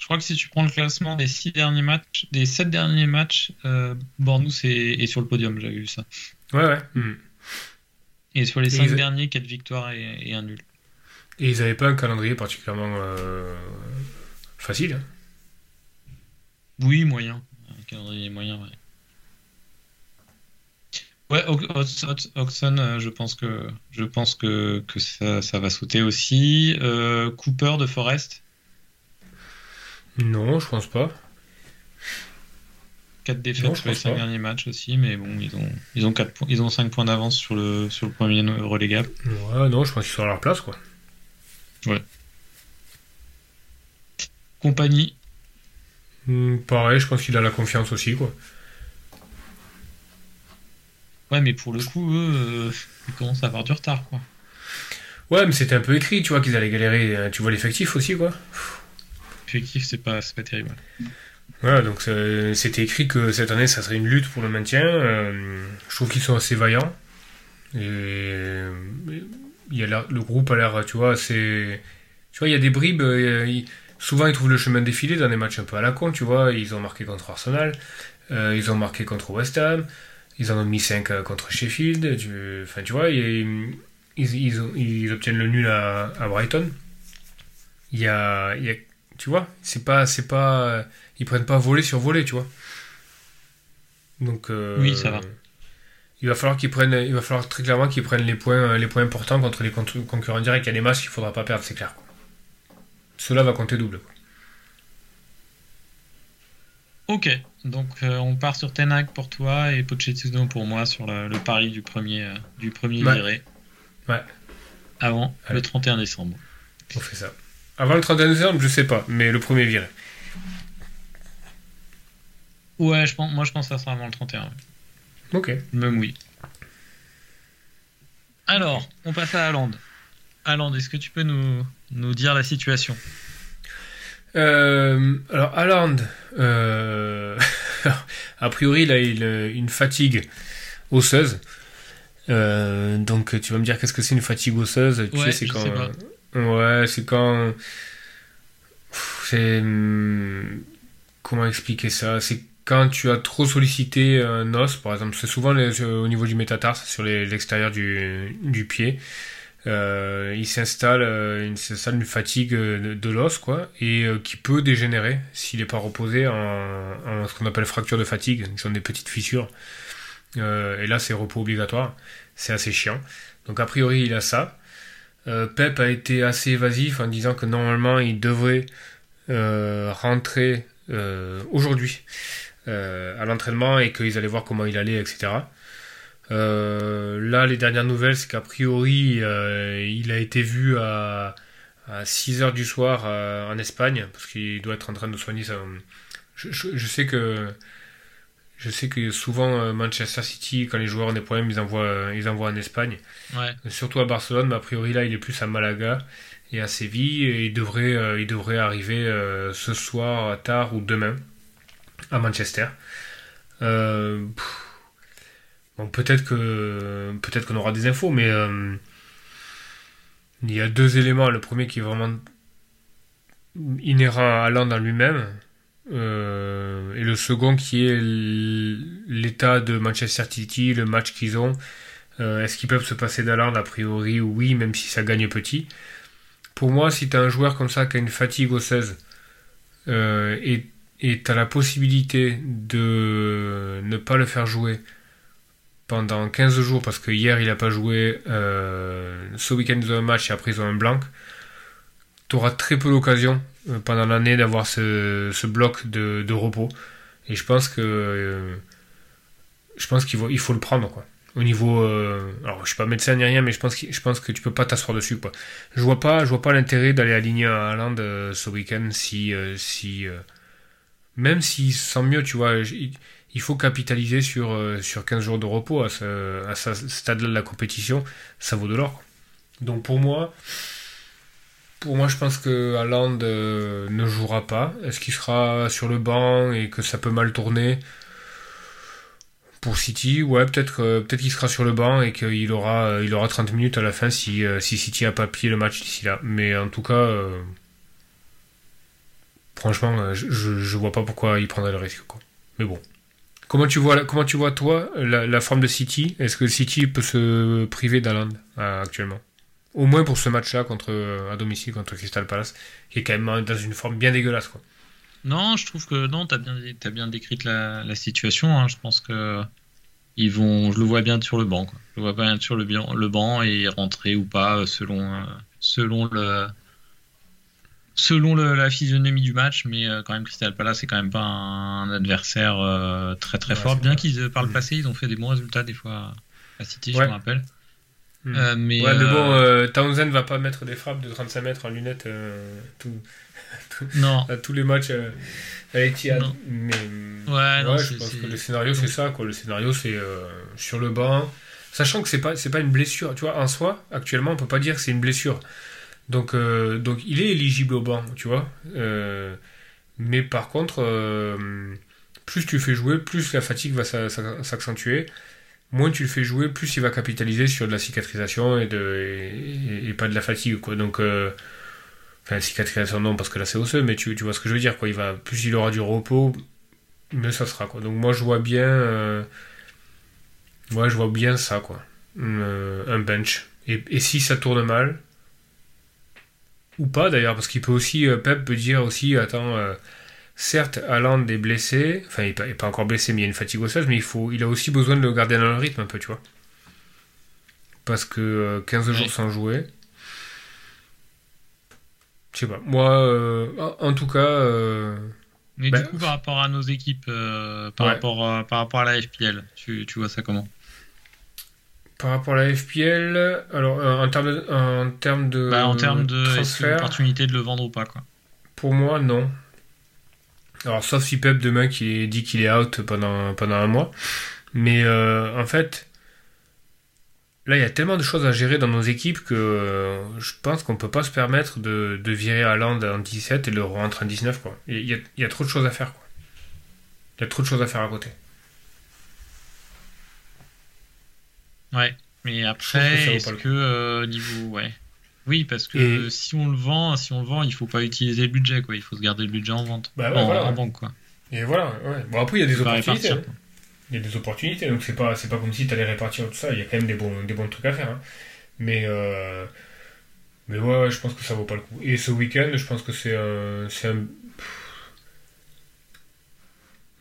Je crois que si tu prends le classement des six derniers matchs, des sept derniers matchs, euh, Bornous est, sur le podium, j'avais vu ça. Ouais, ouais. Hmm. Et sur les cinq derniers, quatre victoires et, un nul. Et ils n'avaient pas un calendrier particulièrement euh, facile. Hein. Oui, moyen. Un calendrier moyen, ouais. Ouais, Oxon, euh, je pense que je pense que, que ça, ça, va sauter aussi. Euh, Cooper de Forest. Non, je pense pas. 4 défaites sur les 5 derniers matchs aussi, mais bon, ils ont, ils ont, 4 points, ils ont 5 points d'avance sur le, sur le premier relégable. Ouais, non, je pense qu'ils sont à leur place, quoi. Ouais. Compagnie. Hmm, pareil, je pense qu'il a la confiance aussi, quoi. Ouais, mais pour le coup, eux, euh, ils commencent à avoir du retard, quoi. Ouais, mais c'était un peu écrit, tu vois, qu'ils allaient galérer. Euh, tu vois l'effectif aussi, quoi effectif, c'est pas, pas terrible. Voilà, donc c'était écrit que cette année, ça serait une lutte pour le maintien. Euh, je trouve qu'ils sont assez vaillants. Et il y a le groupe a l'air, tu vois, c'est. Tu vois, il y a des bribes. Euh, souvent, ils trouvent le chemin défilé dans des matchs un peu à la con, tu vois. Ils ont marqué contre Arsenal, euh, ils ont marqué contre West Ham, ils en ont mis 5 contre Sheffield. enfin, tu vois, ils, ils, obtiennent le nul à, Brighton. Il y a tu vois, c'est pas, c'est pas, ils prennent pas voler sur voler, tu vois. Donc. Euh, oui, ça va. Il va falloir qu'ils prennent, il va falloir très clairement qu'ils prennent les points, les points importants contre les concurrents directs. Il y a des matchs qu'il faudra pas perdre, c'est clair. Cela va compter double. Ok, donc euh, on part sur Tenac pour toi et Pochettino pour moi sur le, pari du premier, euh, du premier ouais. Ouais. Avant le 31 décembre. On fait ça. Avant le 31 décembre, je sais pas, mais le premier viré. Ouais, je pense, moi je pense que ça sera avant le 31. Ok. Même oui. Alors, on passe à Haaland. Haaland, est-ce que tu peux nous, nous dire la situation? Euh, Alors, Haaland, euh, [laughs] a priori, il a une, une fatigue osseuse. Euh, donc, tu vas me dire qu'est-ce que c'est une fatigue osseuse? Tu sais, c'est quand. Ouais, c'est quand. C'est. Hmm, comment expliquer ça? C'est quand tu as trop sollicité un os, par exemple. C'est souvent au niveau du métatarse, sur l'extérieur du, pied. il s'installe une, fatigue de, l'os, quoi, et qui peut dégénérer s'il n'est pas reposé en, ce qu'on appelle fracture de fatigue, sont des petites fissures. et là, c'est repos obligatoire. C'est assez chiant. Donc, a priori, il a ça. Pep a été assez évasif en disant que normalement, il devrait rentrer aujourd'hui à l'entraînement et qu'ils allaient voir comment il allait, etc. Euh, là, les dernières nouvelles, c'est qu'a priori, euh, il a été vu à, 6 h du soir euh, en Espagne, parce qu'il doit être en train de soigner ça. Je, sais que je sais que souvent Manchester City, quand les joueurs ont des problèmes, ils envoient, ils envoient en Espagne. Surtout à Barcelone, mais a priori là, il est plus à Malaga et à Séville, et il devrait, il devrait arriver ce soir tard ou demain à Manchester. Euh, peut-être que peut-être qu'on aura des infos, mais euh, il y a deux éléments. Le premier qui est vraiment inhérent à Land en lui-même, euh, et le second qui est l'état de Manchester City, le match qu'ils ont. Euh, est-ce qu'ils peuvent se passer d'Aland A priori, oui, même si ça gagne petit. Pour moi, si tu as un joueur comme ça qui a une fatigue osseuse et tu as la possibilité de ne pas le faire jouer pendant 15 jours, parce que hier il n'a pas joué, euh, ce week-end ils un match et après ils un blanc, tu auras très peu l'occasion euh, pendant l'année d'avoir ce, bloc de, repos. Et je pense que euh, je pense qu'il faut, le prendre quoi. Au niveau, alors je suis pas médecin ni rien, mais je pense que je pense que tu peux pas t'asseoir dessus quoi. Je vois pas, je vois pas l'intérêt d'aller aligner un Haaland ce week-end si si même s'il se sent mieux, tu vois il faut capitaliser sur, euh, sur 15 jours de repos à ce, à ce stade-là de la compétition, ça vaut de l'or. Donc pour moi, pour moi, je pense que Haaland euh, ne jouera pas. Est-ce qu'il sera sur le banc et que ça peut mal tourner pour City? Ouais, peut-être euh, peut-être qu'il sera sur le banc et qu'il aura il aura 30 minutes à la fin si, si City a pas plié le match d'ici là. Mais en tout cas, franchement, je, je vois pas pourquoi il prendrait le risque. Mais bon. Comment tu vois, comment tu vois toi, la, forme de City? Est-ce que City peut se priver d'Aland euh, actuellement? Au moins pour ce match-là contre euh, à domicile contre Crystal Palace, qui est quand même dans une forme bien dégueulasse. Quoi. Non, je trouve que non, tu as bien, as bien décrit la, situation. Hein. Je pense que ils vont, je le vois bien sur le banc. Quoi. Je le vois bien sur le, le banc et rentrer ou pas selon, euh, selon le, selon la physionomie du match, mais euh, quand même Crystal Palace c'est quand même pas un, adversaire euh, très très fort. Bien qu'ils euh, par le mm. passé ils ont fait des bons résultats des fois à City, je me rappelle. Mm. mais, ouais, mais bon, Townsend va pas mettre des frappes de 35 mètres en lunettes [laughs] non. à tous les matchs à Etihad. Mais ouais, non, je pense que le scénario c'est ça quoi. Le scénario c'est sur le banc, sachant que c'est pas c'est pas une blessure. Tu vois, en soi, actuellement on peut pas dire que c'est une blessure. Donc, euh, donc il est éligible au banc, tu vois. Euh, mais par contre, euh, plus tu fais jouer, plus la fatigue va s'accentuer. Moins tu le fais jouer, plus il va capitaliser sur de la cicatrisation et, pas de la fatigue. Quoi. Donc, enfin, cicatrisation non, parce que là c'est osseux, mais tu, vois ce que je veux dire. Quoi. Va, plus il aura du repos, mieux ça sera. Quoi. Donc moi je vois bien, bien ça, quoi. un bench. Et, et si ça tourne mal, ou pas d'ailleurs, parce qu'il peut aussi, euh, Pep peut dire aussi, attends, euh, certes, Haaland est blessé, enfin, il n'est pas, encore blessé, mais il y a une fatigue osseuse, mais il, faut, il a aussi besoin de le garder dans le rythme un peu, tu vois. Parce que 15 euh, jours sans jouer. Je sais pas. Moi, en, tout cas. mais du ben, coup, par rapport à nos équipes, par, rapport, par rapport à la FPL, tu, tu vois ça comment? Par rapport à la FPL, alors euh, en termes de, en termes de, bah, en termes de transfert, opportunité de le vendre ou pas quoi? Pour moi, non. Alors sauf si Pep demain qui dit qu'il est out pendant pendant un mois, mais euh, en fait, là il y a tellement de choses à gérer dans nos équipes que euh, je pense qu'on peut pas se permettre de, de virer Land en 17 et le rentrer en 19 quoi. Il y, a, il y a trop de choses à faire quoi. Il y a trop de choses à faire à côté. Ouais, mais après, est-ce que euh, niveau. Ouais. Oui, parce que si on le vend, si on le vend, il faut pas utiliser le budget, quoi. Il faut se garder le budget en vente, bah en, banque, quoi. Et voilà, ouais. Bon, après, il y a des opportunités. Hein. Il y a des opportunités, donc c'est pas, c'est pas comme si tu allais répartir tout ça. Il y a quand même des bons, des bons trucs à faire. Hein. Mais, euh, mais ouais, je pense que ça vaut pas le coup. Et ce week-end, je pense que c'est un, c'est un.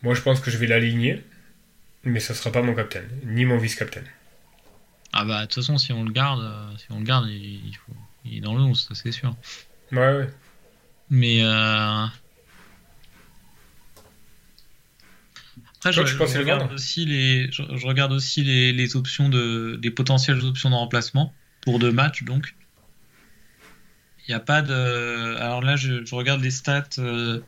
Moi, je pense que je vais l'aligner, mais ça sera pas mon capitaine, ni mon vice-capitaine. Ah bah, de toute façon, si on le garde, euh, si on le garde, il, faut, il est dans le 11, ça c'est sûr. Ouais, ouais. Mais. Euh... Après, je, regarde aussi les, je, regarde aussi les, les, options de, les potentielles options de remplacement pour deux matchs, donc. Il n'y a pas de. Alors là, je, regarde les stats. Euh,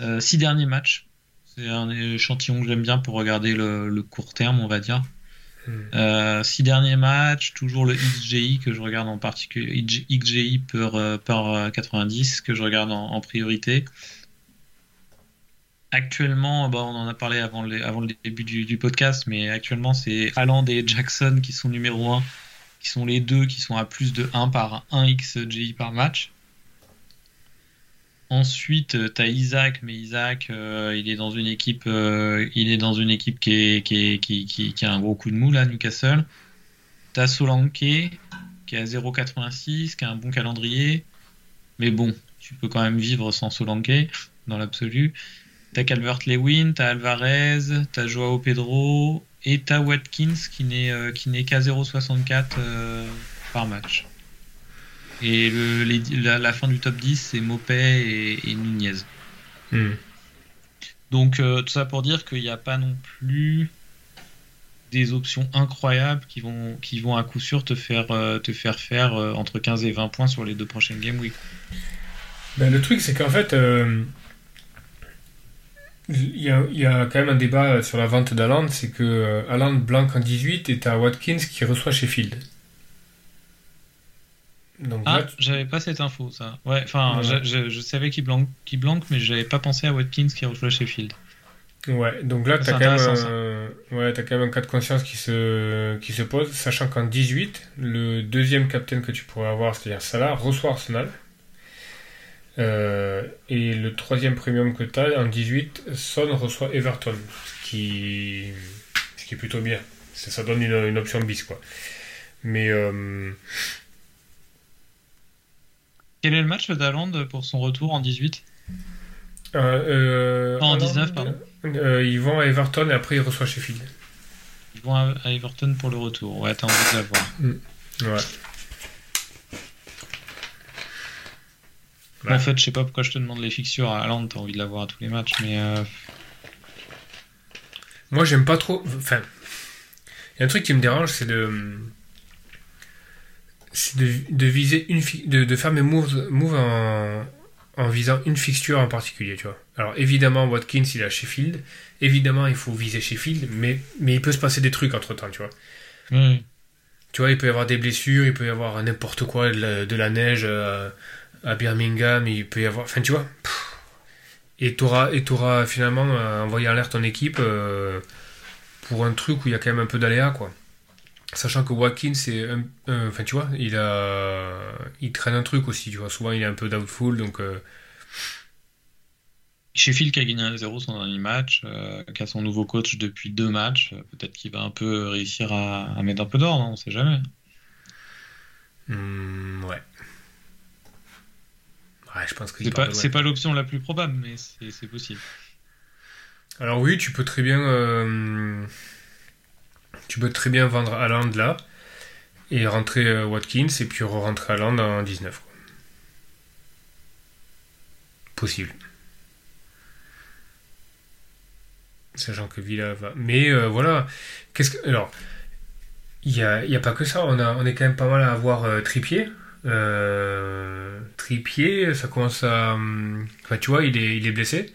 euh, six derniers matchs. C'est un échantillon que j'aime bien pour regarder le, court terme, on va dire. Euh, six derniers matchs, toujours le XGI que je regarde en particulier, XGI par, par 90 que je regarde en priorité. Actuellement, bah, on en a parlé avant, avant le début du, podcast, mais actuellement, c'est Haaland et Jackson qui sont numéro 1, qui sont les deux qui sont à plus de 1 par 1 XGI par match. Ensuite, tu as Isaac, mais Isaac, euh, il est dans une équipe, euh, il est dans une équipe qui, a un gros coup de mou là, Newcastle. Tu as Solanke, qui est à 0,86, qui a un bon calendrier. Mais bon, tu peux quand même vivre sans Solanke, dans l'absolu. T'as Calvert-Lewin, t'as Alvarez, t'as Joao Pedro et t'as Watkins qui n'est euh, qu'à 0,64 euh, par match. Et le, la, fin du top 10, c'est Mopé et, Nunez. Hmm. Donc euh, tout ça pour dire qu'il n'y a pas non plus des options incroyables qui vont, qui vont à coup sûr te faire, te faire faire entre 15 et 20 points sur les deux prochaines Game Week. Ben, le truc, c'est qu'en fait, il y, a, il y, a, quand même un débat sur la vente d'Aland, c'est que euh, Aland blanc en 18 est à Watkins qui reçoit Sheffield. Donc ah, j'avais pas cette info, ça. Ouais, enfin, je, je, savais qu'il blanc, qu blanc, mais j'avais pas pensé à Watkins qui reçoit Sheffield. Ouais, donc là, tu as, quand même, ouais, as quand même un cas de conscience qui se, qui se pose, sachant qu'en 18, le deuxième capitaine que tu pourrais avoir, c'est-à-dire Salah, reçoit Arsenal. Euh, et le troisième premium que tu as, en 18, Son reçoit Everton, ce qui, ce qui est plutôt bien. Ça, ça donne une, une, option bis, quoi. Mais. Euh... Quel est le match d'Aland pour son retour en 18 euh, euh, En 19, pardon. ils vont à Everton et après ils reçoivent Sheffield. Ils vont à Everton pour le retour. Ouais, t'as envie de la voir. Mm. Ouais. En fait, je sais pas pourquoi je te demande les fixtures à Hollande, t'as envie de l'avoir à tous les matchs, mais. Euh, Moi, j'aime pas trop. Enfin, il y a un truc qui me dérange, c'est de. C'est de, viser une. De, de faire mes moves, moves en, en visant une fixture en particulier, tu vois. Alors, évidemment, Watkins, il est à Sheffield. Évidemment, il faut viser Sheffield, mais, mais il peut se passer des trucs entre temps, tu vois. Tu vois, il peut y avoir des blessures, il peut y avoir n'importe quoi, de la, neige. Euh, à Birmingham, il peut y avoir. Enfin, tu vois. Et tu auras, finalement euh, envoyé en l'air ton équipe euh, pour un truc où il y a quand même un peu d'aléa, quoi. Sachant que Watkins, c'est. Enfin, tu vois, il, a, il traîne un truc aussi, tu vois. Souvent, il est un peu doubtful, donc. Euh... Sheffield qui a gagné 1-0 son dernier match, euh, qui a son nouveau coach depuis deux matchs, peut-être qu'il va un peu réussir à, mettre un peu d'ordre, on sait jamais. Hmm, ouais je pense que c'est pas, pas l'option la plus probable, mais c'est possible. Alors oui, tu peux très bien, euh, tu peux très bien vendre Haaland là et rentrer euh, Watkins et puis re-rentrer Haaland en 19. Possible. Sachant que Villa va. Mais euh, voilà. Qu'est-ce que. Alors. Il n'y a, a, pas que ça. On, a, on est quand même pas mal à avoir Tripier. Euh, Tripier, ça commence à. Hum, enfin, tu vois, il est, il est blessé.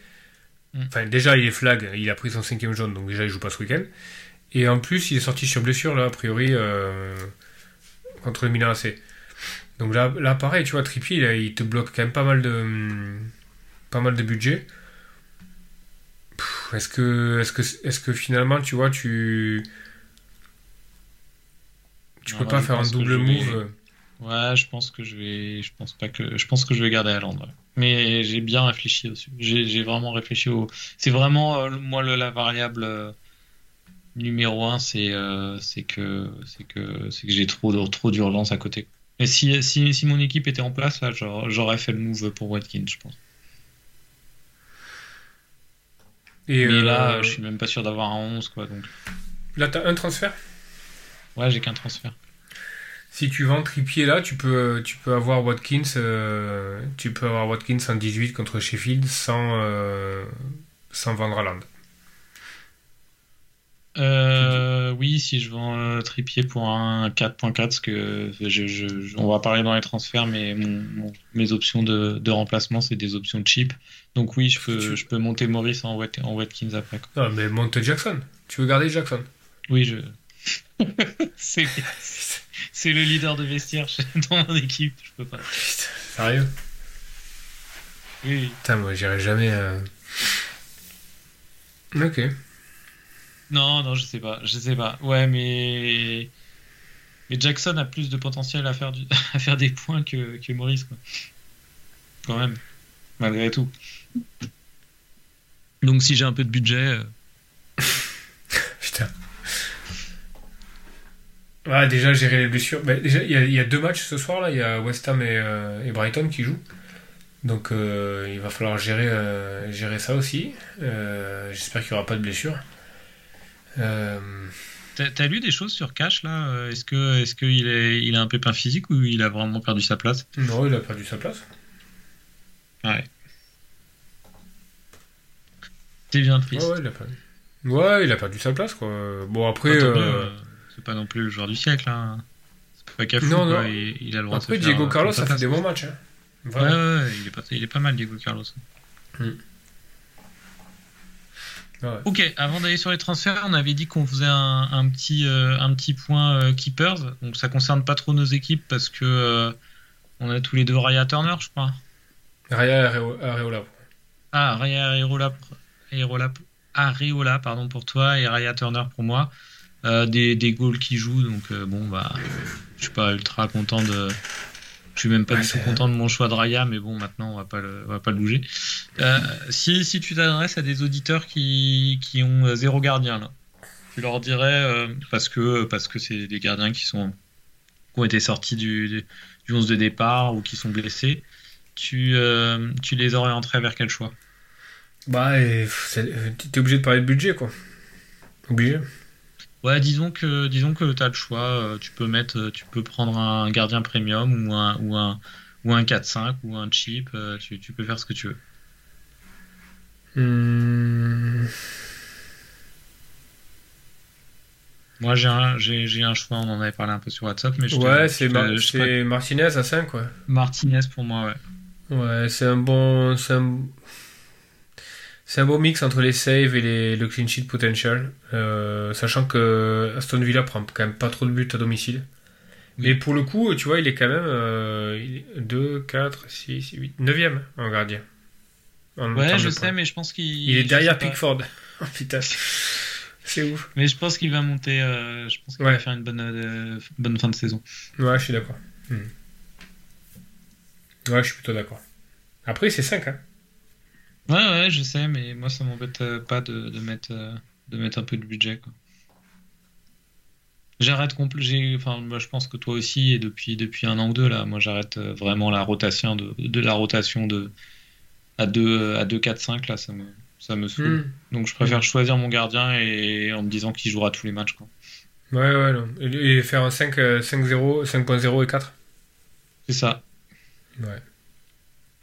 Mm. Enfin, déjà, il est flag, il a pris son cinquième jaune, donc déjà, il joue pas ce week-end. Et en plus, il est sorti sur blessure, là, a priori, euh, contre le Milan AC. Donc là, là, pareil, tu vois, Tripier, il te bloque quand même pas mal de, hum, pas mal de budget. Est-ce que, est-ce que, est-ce que finalement, tu vois, tu, tu peux pas faire un double move? Ouais, je pense que je vais, je pense pas que, je pense que je vais garder Haaland. Mais j'ai bien réfléchi dessus. J'ai vraiment réfléchi au. C'est vraiment euh, moi le, la variable, euh, numéro un, c'est euh, que c'est que c'est que j'ai trop trop d'urgence à côté. Et si, si, si mon équipe était en place, là, j'aurais fait le move pour Watkins, je pense. Et Mais là, euh, je suis même pas sûr d'avoir un 11, quoi. Donc... Là, t'as un transfert? Ouais, j'ai qu'un transfert. Si tu vends Trippier là, tu peux, tu peux avoir Watkins, euh, tu peux avoir Watkins en 18 contre Sheffield sans, euh, sans vendre à Land. Euh, oui, si je vends euh, Trippier pour un 4.4, parce que je, on va parler dans les transferts, mais mes options de, de remplacement, c'est des options cheap. Donc oui, je peux, je peux monter Maurice en, en Watkins après. Non, mais monte Jackson. Tu veux garder Jackson? Oui, je. [laughs] c'est le leader de vestiaire [laughs] dans mon équipe, je peux pas. sérieux? Oui. Putain, moi j'irai jamais. Euh... Ok. Non, non, je sais pas, je sais pas. Ouais, mais mais Jackson a plus de potentiel à faire du... [laughs] à faire des points que, Maurice, quoi. Quand même, malgré tout. Donc si j'ai un peu de budget. Euh, [laughs] Putain. Ouais, déjà gérer les blessures. Bah, il y, a deux matchs ce soir là. Il y a West Ham et, euh, Brighton qui jouent. Donc euh, il va falloir gérer, gérer ça aussi. J'espère qu'il n'y aura pas de blessures. Euh... T'as lu des choses sur Cash là? Est-ce que est-ce qu'il est, il a un pépin physique ou il a vraiment perdu sa place? Non, il a perdu sa place. Ouais. C'est bien triste. Ouais, il a perdu. Ouais, il a perdu sa place quoi. Bon après. Euh, c'est pas non plus le joueur du siècle. Hein. C'est pas Cafou. Non, non. Il, a le droit après, Diego Carlos, ça fait des bons matchs. Hein. Ouais, ouais, il est pas, il est pas mal Diego Carlos. Ok, avant d'aller sur les transferts, on avait dit qu'on faisait un, petit, euh, un petit point euh, keepers. Donc ça concerne pas trop nos équipes parce que euh, on a tous les deux Raya Turner, je crois. Raya Areola. Ah, Raya Areola, Areola, Areola, pardon pour toi et Raya Turner pour moi. des, des goals qui jouent, donc bon bah, je suis pas ultra content de, je suis même pas du tout content de mon choix de Raya, mais bon, maintenant, on va pas le, on va pas le bouger. Euh, si, si tu t'adresses à des auditeurs qui, qui ont zéro gardien, là, tu leur dirais, euh, parce que parce que c'est des gardiens qui, sont, qui ont été sortis du, du 11 de départ ou qui sont blessés, tu, euh, tu les orienterais vers quel choix? Bah, t'es obligé de parler de budget, quoi. Obligé. Ouais, disons que disons que tu as le choix, euh, tu peux mettre euh, tu peux prendre un gardien premium ou un ou un ou un 4-5 ou un cheap, euh, tu, peux faire ce que tu veux. Hmm. Moi j'ai un, j'ai, un choix, on en avait parlé un peu sur WhatsApp, mais Ouais, c'est, Martinez à 5 quoi. Martinez pour moi, ouais. Ouais, c'est un bon. C'est un... C'est un beau mix entre les saves et les, le clean sheet potential, euh, sachant que Aston Villa prend quand même pas trop de buts à domicile. Mais pour le coup, tu vois, il est quand même euh, 2, 4, 6, 8, 9ème en gardien. ouais, je sais, mais je pense qu'il. Il est derrière Pickford. [laughs] oh putain. C'est ouf. Mais je pense qu'il va monter. Euh, je pense qu'il va faire une bonne, euh, bonne fin de saison. Ouais, je suis d'accord. Hmm. Ouais, je suis plutôt d'accord. Après, c'est 5, hein. Ouais, ouais, je sais, mais moi ça m'embête euh, pas de, de, mettre, euh, de mettre un peu de budget. Quoi. J'arrête. Enfin, moi, je pense que toi aussi, et depuis, depuis un an ou deux, là, moi j'arrête euh, vraiment la rotation de, de la rotation de à 2, à 2 4, 5, là, ça me, ça me saoule. Hmm. Donc je préfère choisir mon gardien et en me disant qu'il jouera tous les matchs. Quoi. Ouais, ouais, non. Et, faire un 5, 5-0, 5.0 et 4 C'est ça. Ouais.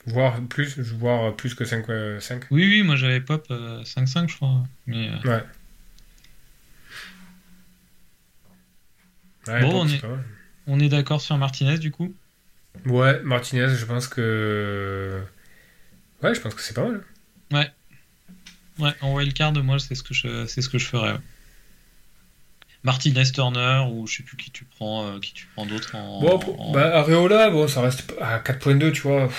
Voire plus, voire plus que 5. 5. Euh, oui, oui, moi j'avais pop 5-5, euh, je crois. Mais, euh, Ouais. bon, on est, on est d'accord sur Martinez du coup? Ouais, Martinez, je pense que. Ouais, je pense que c'est pas mal. Ouais. Ouais, en wildcard, moi, c'est ce que je, c'est ce que je ferais. Martinez Turner ou je sais plus qui tu prends, qui tu prends d'autres en. Bon, Bah, Areola, bon, ça reste à 4.2, tu vois.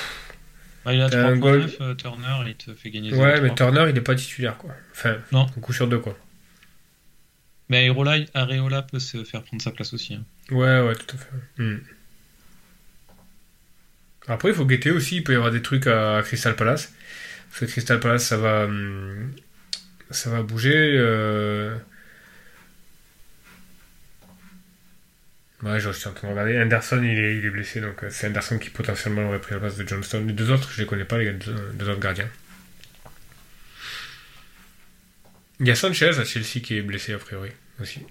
Bah, il a 3.9 euh, Turner, il te fait gagner Ouais, mais Turner, il n'est pas titulaire, quoi. Enfin, non. un coup sur deux, quoi. Mais Areola, Areola peut se faire prendre sa place aussi. Hein. Ouais, ouais, tout à fait. Hmm. Après, il faut guetter aussi, il peut y avoir des trucs à Crystal Palace. Parce que Crystal Palace, ça va, hmm, ça va bouger. Euh, Ouais, je suis en train de regarder. Anderson, il est, il est blessé, donc euh, c'est Anderson qui potentiellement aurait pris la place de Johnston. Les deux autres, je les connais pas, les deux, deux autres gardiens. Il y a Sanchez à Chelsea qui est blessé a priori aussi.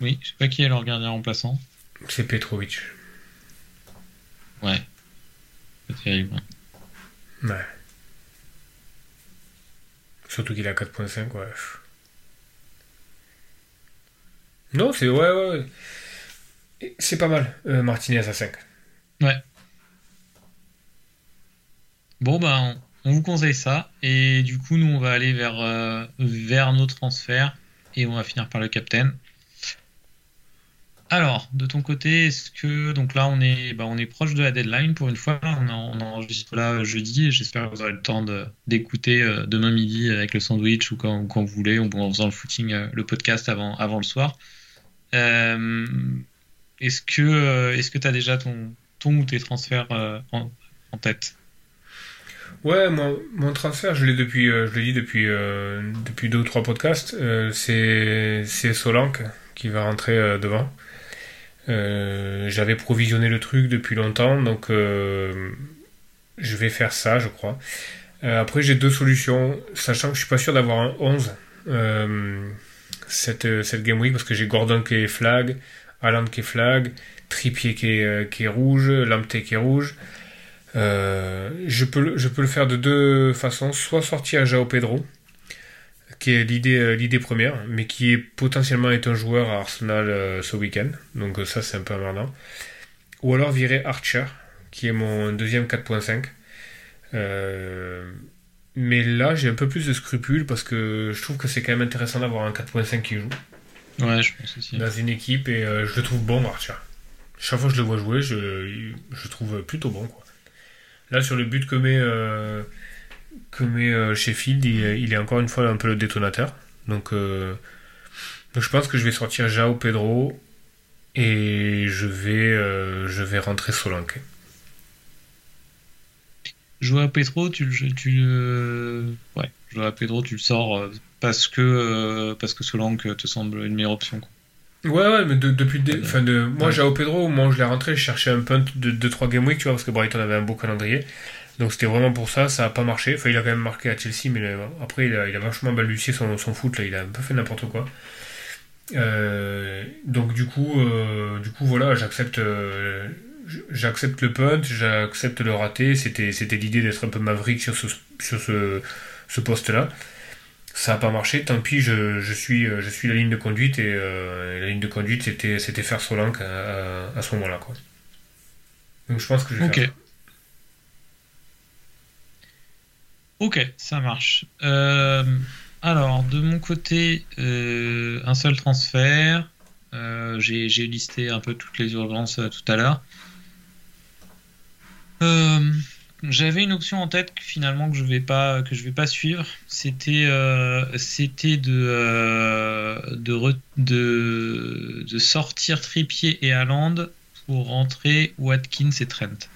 Oui, je sais pas qui est leur gardien remplaçant. C'est Petrovic. Ouais. C'est terrible. Ouais. Surtout qu'il a 4.5, ouais. Non, c'est ouais, ouais. C'est pas mal, euh, Martinez à 5. Ouais. Bon, ben, on vous conseille ça. Et du coup, nous, on va aller vers, euh, vers nos transferts. Et on va finir par le captain. Alors, de ton côté, est-ce que. Donc là, on est, bah, on est proche de la deadline pour une fois. On, enregistre là jeudi. J'espère que vous aurez le temps d'écouter euh, demain midi avec le sandwich ou quand, vous voulez, ou en faisant le footing, le podcast avant, avant le soir. Euh, est-ce que euh, tu as déjà ton, ton ou tes transferts euh, en, tête? Ouais, mon, transfert, je l'ai depuis, je le dis depuis deux ou trois podcasts. c'est c'est Solank qui va rentrer devant. J'avais provisionné le truc depuis longtemps, donc je vais faire ça, je crois. après, j'ai deux solutions, sachant que je suis pas sûr d'avoir un 11 cette, cette Game Week parce que j'ai Gordon qui est flag, Alan qui est flag, Trippier qui est, euh, qui est rouge, Lamptey qui est rouge. Euh, je, peux, le, faire de deux façons, soit sortir Jao Pedro, qui est l'idée, euh, première, mais qui potentiellement est un joueur à Arsenal ce week-end, donc ça c'est un peu emmerdant. Ou alors virer Archer, qui est mon deuxième 4.5. mais là j'ai un peu plus de scrupules parce que je trouve que c'est quand même intéressant d'avoir un 4.5 qui joue. Ouais, je pense aussi. Dans une équipe et euh, je le trouve bon, Archer. Chaque fois que je le vois jouer, je, je trouve plutôt bon. Quoi. Là, sur le but que met, euh, que met euh, Sheffield, il, est encore une fois un peu le détonateur. Donc, je pense que je vais sortir Jao Pedro et je vais, je vais rentrer Solanke. Jouer à Pedro, tu, tu, ouais, jouer à Pedro, tu le sors parce que, euh, parce que Solanke te semble une meilleure option. Ouais, ouais, mais depuis le enfin de, moi, ouais. Jao Pedro, au moment où je l'ai rentré, je cherchais un punt de 2-3 game week, tu vois, parce que Brighton avait un beau calendrier. Donc c'était vraiment pour ça, ça a pas marché. Enfin, il a quand même marqué à Chelsea, mais euh, après, il a, il a vachement balbutié son, son, foot, là, il a un peu fait n'importe quoi. Euh, donc du coup, du coup voilà, j'accepte, j'accepte le punt, j'accepte le raté. C'était, c'était l'idée d'être un peu maverick sur ce, sur ce, ce poste-là ça n'a pas marché, tant pis, je, je, suis, je suis la ligne de conduite et euh, la ligne de conduite c'était, c'était faire Solank à, à, ce moment-là. Quoi. Donc je pense que je vais Ok. faire ça. Ok, ça marche. Euh, alors, de mon côté, euh, un seul transfert. Euh, j'ai, j'ai listé un peu toutes les urgences euh, tout à l'heure. Euh, j'avais une option en tête que finalement que je vais pas que je vais pas suivre. C'était euh, c'était de, euh, de, re, de de sortir Trippier et Haaland pour rentrer Watkins et Trent.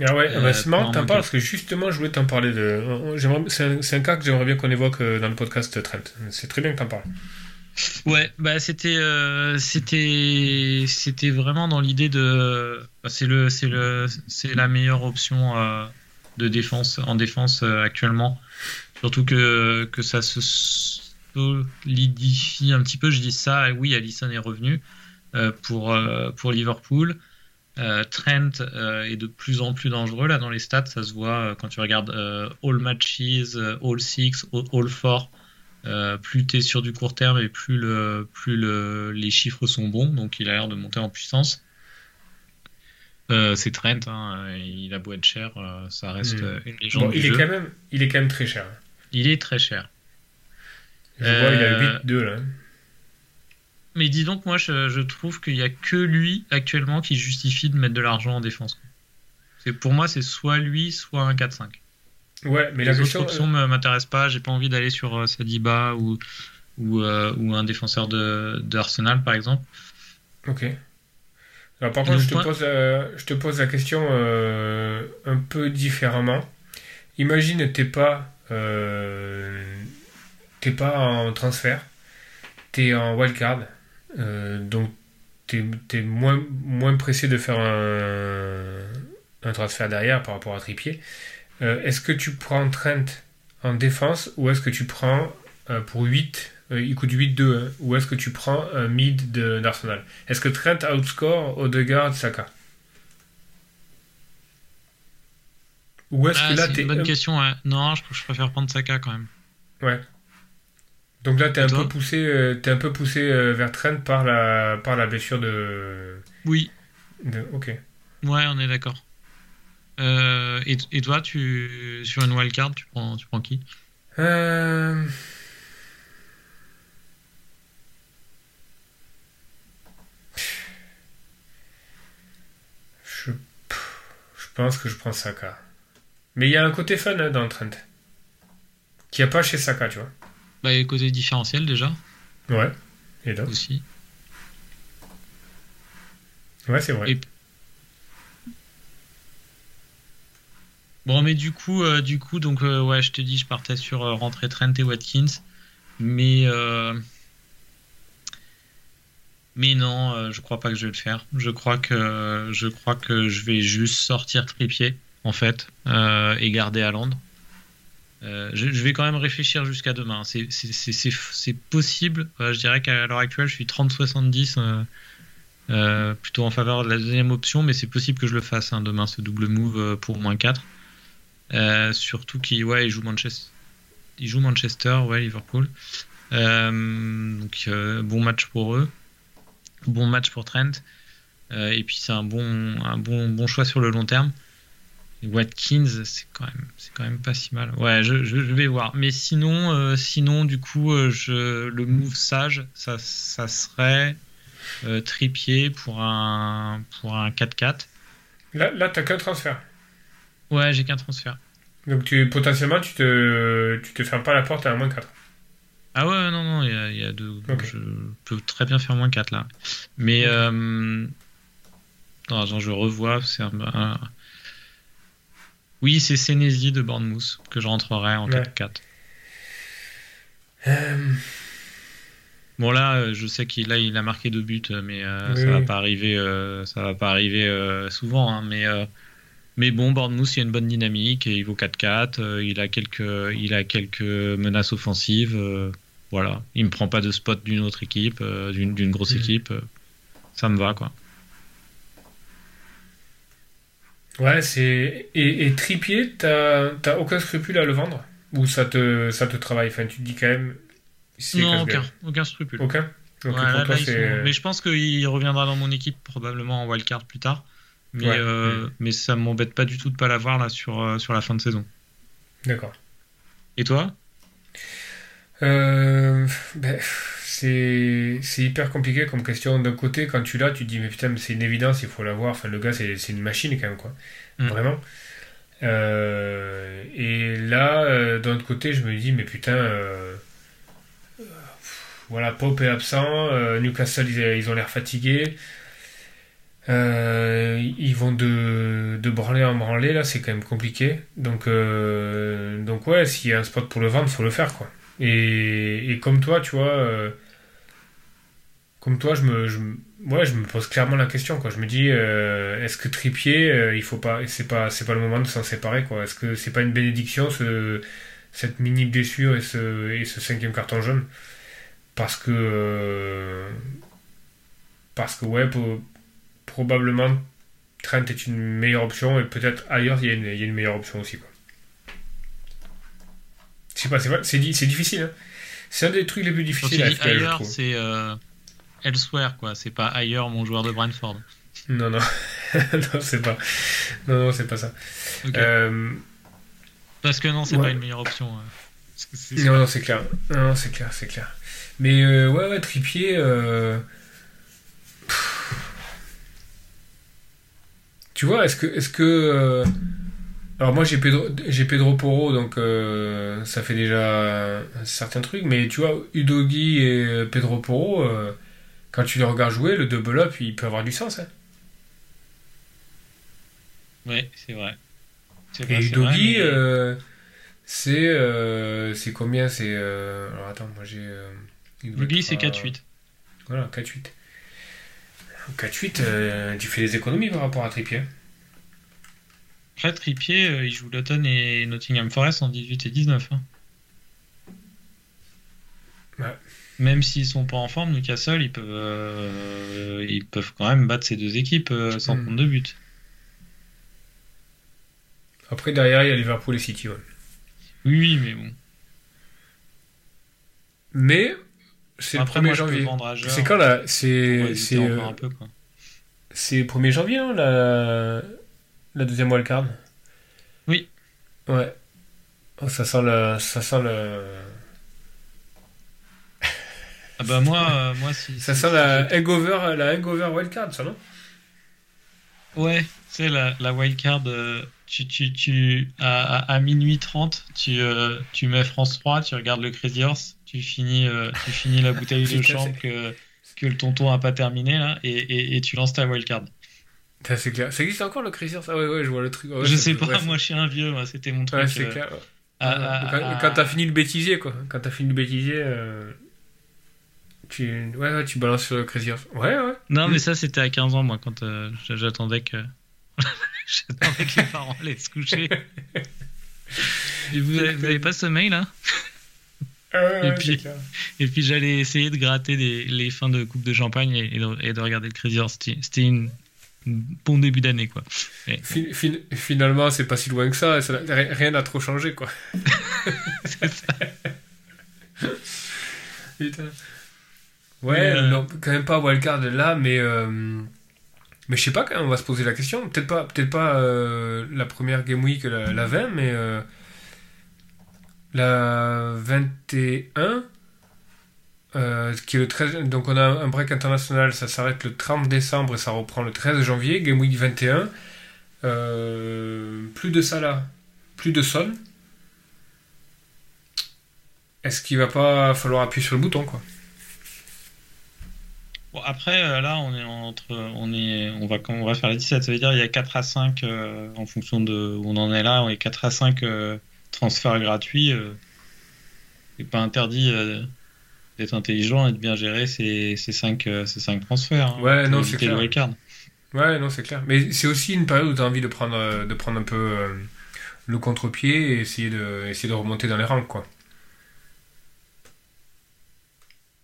Ah ouais, bah c'est marrant que t'en parles parce que justement je voulais t'en parler de. C'est un, c'est un cas que j'aimerais bien qu'on évoque dans le podcast Trent. C'est très bien que t'en parles. Ouais, bah c'était euh, c'était c'était vraiment dans l'idée de bah, c'est le c'est le c'est la meilleure option euh, de défense en défense euh, actuellement. Surtout que que ça se solidifie un petit peu. Je dis ça. Oui, Allison est revenu pour pour Liverpool. Trent est de plus en plus dangereux là dans les stats. Ça se voit quand tu regardes all matches, all six, all four. Euh, plus tu es sur du court terme et plus, le, plus le, les chiffres sont bons, donc il a l'air de monter en puissance. Euh, c'est Trent, hein, il a beau être cher, euh, ça reste mmh. une légende. Bon, il, est. Quand même, il est quand même très cher. Il est très cher. Je vois, il a 8-2 là. Mais dis donc, moi je, je trouve qu'il n'y a que lui actuellement qui justifie de mettre de l'argent en défense. Pour moi, c'est soit lui, soit un 4-5. Ouais, mais les la autres options ne m'intéressent pas. J'ai pas envie d'aller sur euh, Sadiba ou, ou, euh, ou un défenseur de, de, Arsenal, par exemple. Ok. Alors, par contre, je te, pose, euh, je te pose la question euh, un peu différemment. Imagine, t'es pas, t'es pas en transfert, t'es en wildcard, donc es, moins, moins pressé de faire un, un transfert derrière par rapport à Trippier. Euh, est-ce que tu prends Trent en défense ou est-ce que tu prends euh, pour 8 euh, il coûte 8-2 hein, ou est-ce que tu prends un mid d'Arsenal? Est-ce que Trent outscore Odegaard Saka? Ou est-ce que ah, là C'est une bonne question. Non, je, je, préfère prendre Saka quand même. Ouais. Donc là, tu es, un peu poussé, es un peu poussé vers Trent par la, par la blessure de. Oui. Ok. Ouais, on est d'accord. Euh, et, et, toi, tu, sur une wildcard, tu prends, tu prends qui? Euh... je, je pense que je prends Saka. Mais il y a un côté fun hein, dans le trend. Qu'il n'y a pas chez Saka, tu vois. Bah, il y a le côté différentiel déjà. Ouais. Et là Aussi. Ouais, c'est vrai. Bon, mais du coup, euh, du coup, donc euh, ouais, je te dis, je partais sur euh, rentrer Trent et Watkins, mais mais non, je crois pas que je vais le faire. Je crois que je vais juste sortir trépied en fait et garder à Londres. Je, vais quand même réfléchir jusqu'à demain. C'est possible. je dirais qu'à l'heure actuelle, je suis 30-70 plutôt en faveur de la deuxième option, mais c'est possible que je le fasse hein, demain, ce double move pour moins 4. Euh, surtout qu'il ouais, il joue Manchester. Il joue Manchester, ouais, Liverpool. Euh, donc euh, bon match pour eux. Bon match pour Trent. et puis c'est un bon, un bon, bon choix sur le long terme. Watkins, c'est quand même, c'est quand même pas si mal. Ouais, je, vais voir. Mais sinon, sinon du coup, je, le move sage, ça, ça serait tripier pour un, pour un 4-4. Là, là t'as qu'un transfert. Ouais, j'ai qu'un transfert. Donc tu, potentiellement, tu te, tu te fermes pas la porte à moins 4. Ah ouais, non, non, il y a, deux. Je peux très bien faire moins 4 là. Mais. Euh... attends, je revois. C'est un... Oui, c'est Senesi de Bournemouth que je rentrerai en 4-4. Euh. Bon là, euh, je sais qu'il il a marqué deux buts, mais euh, ça va pas arriver, ça va pas arriver souvent. Hein, mais mais bon, Bournemouth, il y a une bonne dynamique et il vaut 4-4. Euh, il, a quelques, il a quelques menaces offensives. Euh, voilà. Il ne me prend pas de spot d'une autre équipe, euh, d'une grosse mmh. équipe. ça me va, quoi. Ouais, c'est. Et, et Tripier, t'as aucun scrupule à le vendre? Ou ça te, ça te travaille? Enfin, tu te dis quand même. Non, aucun, aucun scrupule. Aucun? Mais je pense qu'il reviendra dans mon équipe probablement en wildcard plus tard. Mais, euh, mais ça m'embête pas du tout de pas l'avoir là sur, euh, sur la fin de saison. D'accord. Et toi? Euh, ben, c'est hyper compliqué comme question. D'un côté, quand tu l'as, tu te dis, mais putain, c'est une évidence, il faut l'avoir. Enfin, le gars, c'est une machine quand même, quoi. Mm. Vraiment. et là, d'un autre côté, je me dis, mais putain, voilà, Pop est absent, Newcastle, ils, ils ont l'air fatigués. Euh, ils vont de, de branler en branler, là, c'est quand même compliqué. Donc, euh, donc ouais, s'il y a un spot pour le vendre, faut le faire, quoi. Et, comme toi, tu vois, euh, comme toi, je me, je, me pose clairement la question, quoi. Je me dis, est-ce que Tripier, il faut pas, c'est pas, c'est pas le moment de s'en séparer, quoi. Est-ce que c'est pas une bénédiction, ce, cette mini blessure et ce, et ce cinquième carton jaune? Parce que, parce que ouais, pour probablement Trent est une meilleure option et peut-être ailleurs il y, a une, il y, a une, meilleure option aussi. Quoi. Je sais pas, c'est, difficile. Hein. C'est un des trucs les plus difficiles à. Ailleurs, c'est euh, elsewhere, quoi. C'est pas ailleurs mon joueur de Brentford. Non, non. [laughs] non, c'est pas. Non, non, c'est pas ça. Euh, Parce que non, c'est pas une meilleure option. Euh. non, non, c'est clair. Non, c'est clair, c'est clair. Mais ouais, ouais, Tripier. Tu vois, est-ce que. Est-ce que euh, Alors, moi, j'ai Pedro, j'ai Pedro Porro, donc euh, ça fait déjà certains trucs, mais tu vois, Udogi et Pedro Porro, euh, quand tu les regardes jouer, le double up, il peut avoir du sens. Hein. Ouais, c'est vrai. et Udogi, c'est. c'est combien C'est. alors, attends, moi j'ai. Udogi, c'est 4-8. Voilà, 4-8. 4-8, tu fais des économies par rapport à Trippier. Après, Trippier, il joue Luton et Nottingham Forest en 18 et 19. Hein. Ouais. Même s'ils sont pas en forme, Newcastle, ils peuvent, ils peuvent quand même battre ces deux équipes sans hmm. prendre de but. Après, derrière, il y a Liverpool et City. Oui, mais bon. Mais c'est le 1er janvier. C'est quand là C'est c'est euh, c'est 1er janvier hein, la la deuxième wildcard? Oui. Ouais. Oh, ça sent le ça sent le Ah bah moi euh, moi si ça sent la hangover la hangover wildcard ça non? Ouais, c'est la la wildcard euh, tu, tu, tu, à, à, minuit 30, tu, euh, tu mets France 3, tu regardes le Crazy Horse, tu finis, euh, tu finis la bouteille de [laughs] champ que, que le tonton a pas terminé là, et, et, et tu lances ta wildcard. C'est clair. Ça existe encore le Crazy Horse? Ah ouais, ouais, je vois le truc. je sais pas, moi je suis un vieux, c'était mon truc. Ouais, c'est clair. quand, quand t'as fini le bêtisier, quoi. Quand t'as fini le bêtisier. Tu... Ouais, ouais, tu balances sur le Crazy Horse. Ouais, ouais. Non, mais ça, c'était à 15 ans, moi, quand j'attendais que. [laughs] J'attendais que les parents allaient se coucher. Et vous, avez, pas sommeil là et, puis, et puis j'allais essayer de gratter les fins de coupe de champagne et, de, regarder le Crazy Horse. C'était une bon début d'année quoi. finalement, c'est pas si loin que ça. rien n'a trop changé quoi. [laughs] c'est ça. Putain. Ouais, euh, non, quand même pas wildcard là, mais euh, mais je sais pas quand on va se poser la question. Peut-être pas, peut-être pas euh, la première Game Week, la, 20, mais euh, la 21, euh, qui est le 13. Donc on a un break international, ça s'arrête le 30 décembre et ça reprend le 13 janvier. Game Week 21. plus de Salah, plus de Son. Est-ce qu'il va pas falloir appuyer sur le bouton, quoi? Bon, après, euh, là, on est entre, on est, on va, on va faire les 17. Ça veut dire il y a 4 à 5 euh, en fonction de où on en est là. On est 4 à 5 euh, transferts gratuits. c'est pas interdit d'être intelligent et de bien gérer ces, ces 5, ces 5 transferts. Hein, ouais, non, c'est clair. Ouais, non, c'est clair. Mais c'est aussi une période où tu as envie de prendre, de prendre un peu le contre-pied et essayer de, essayer de remonter dans les rangs, quoi.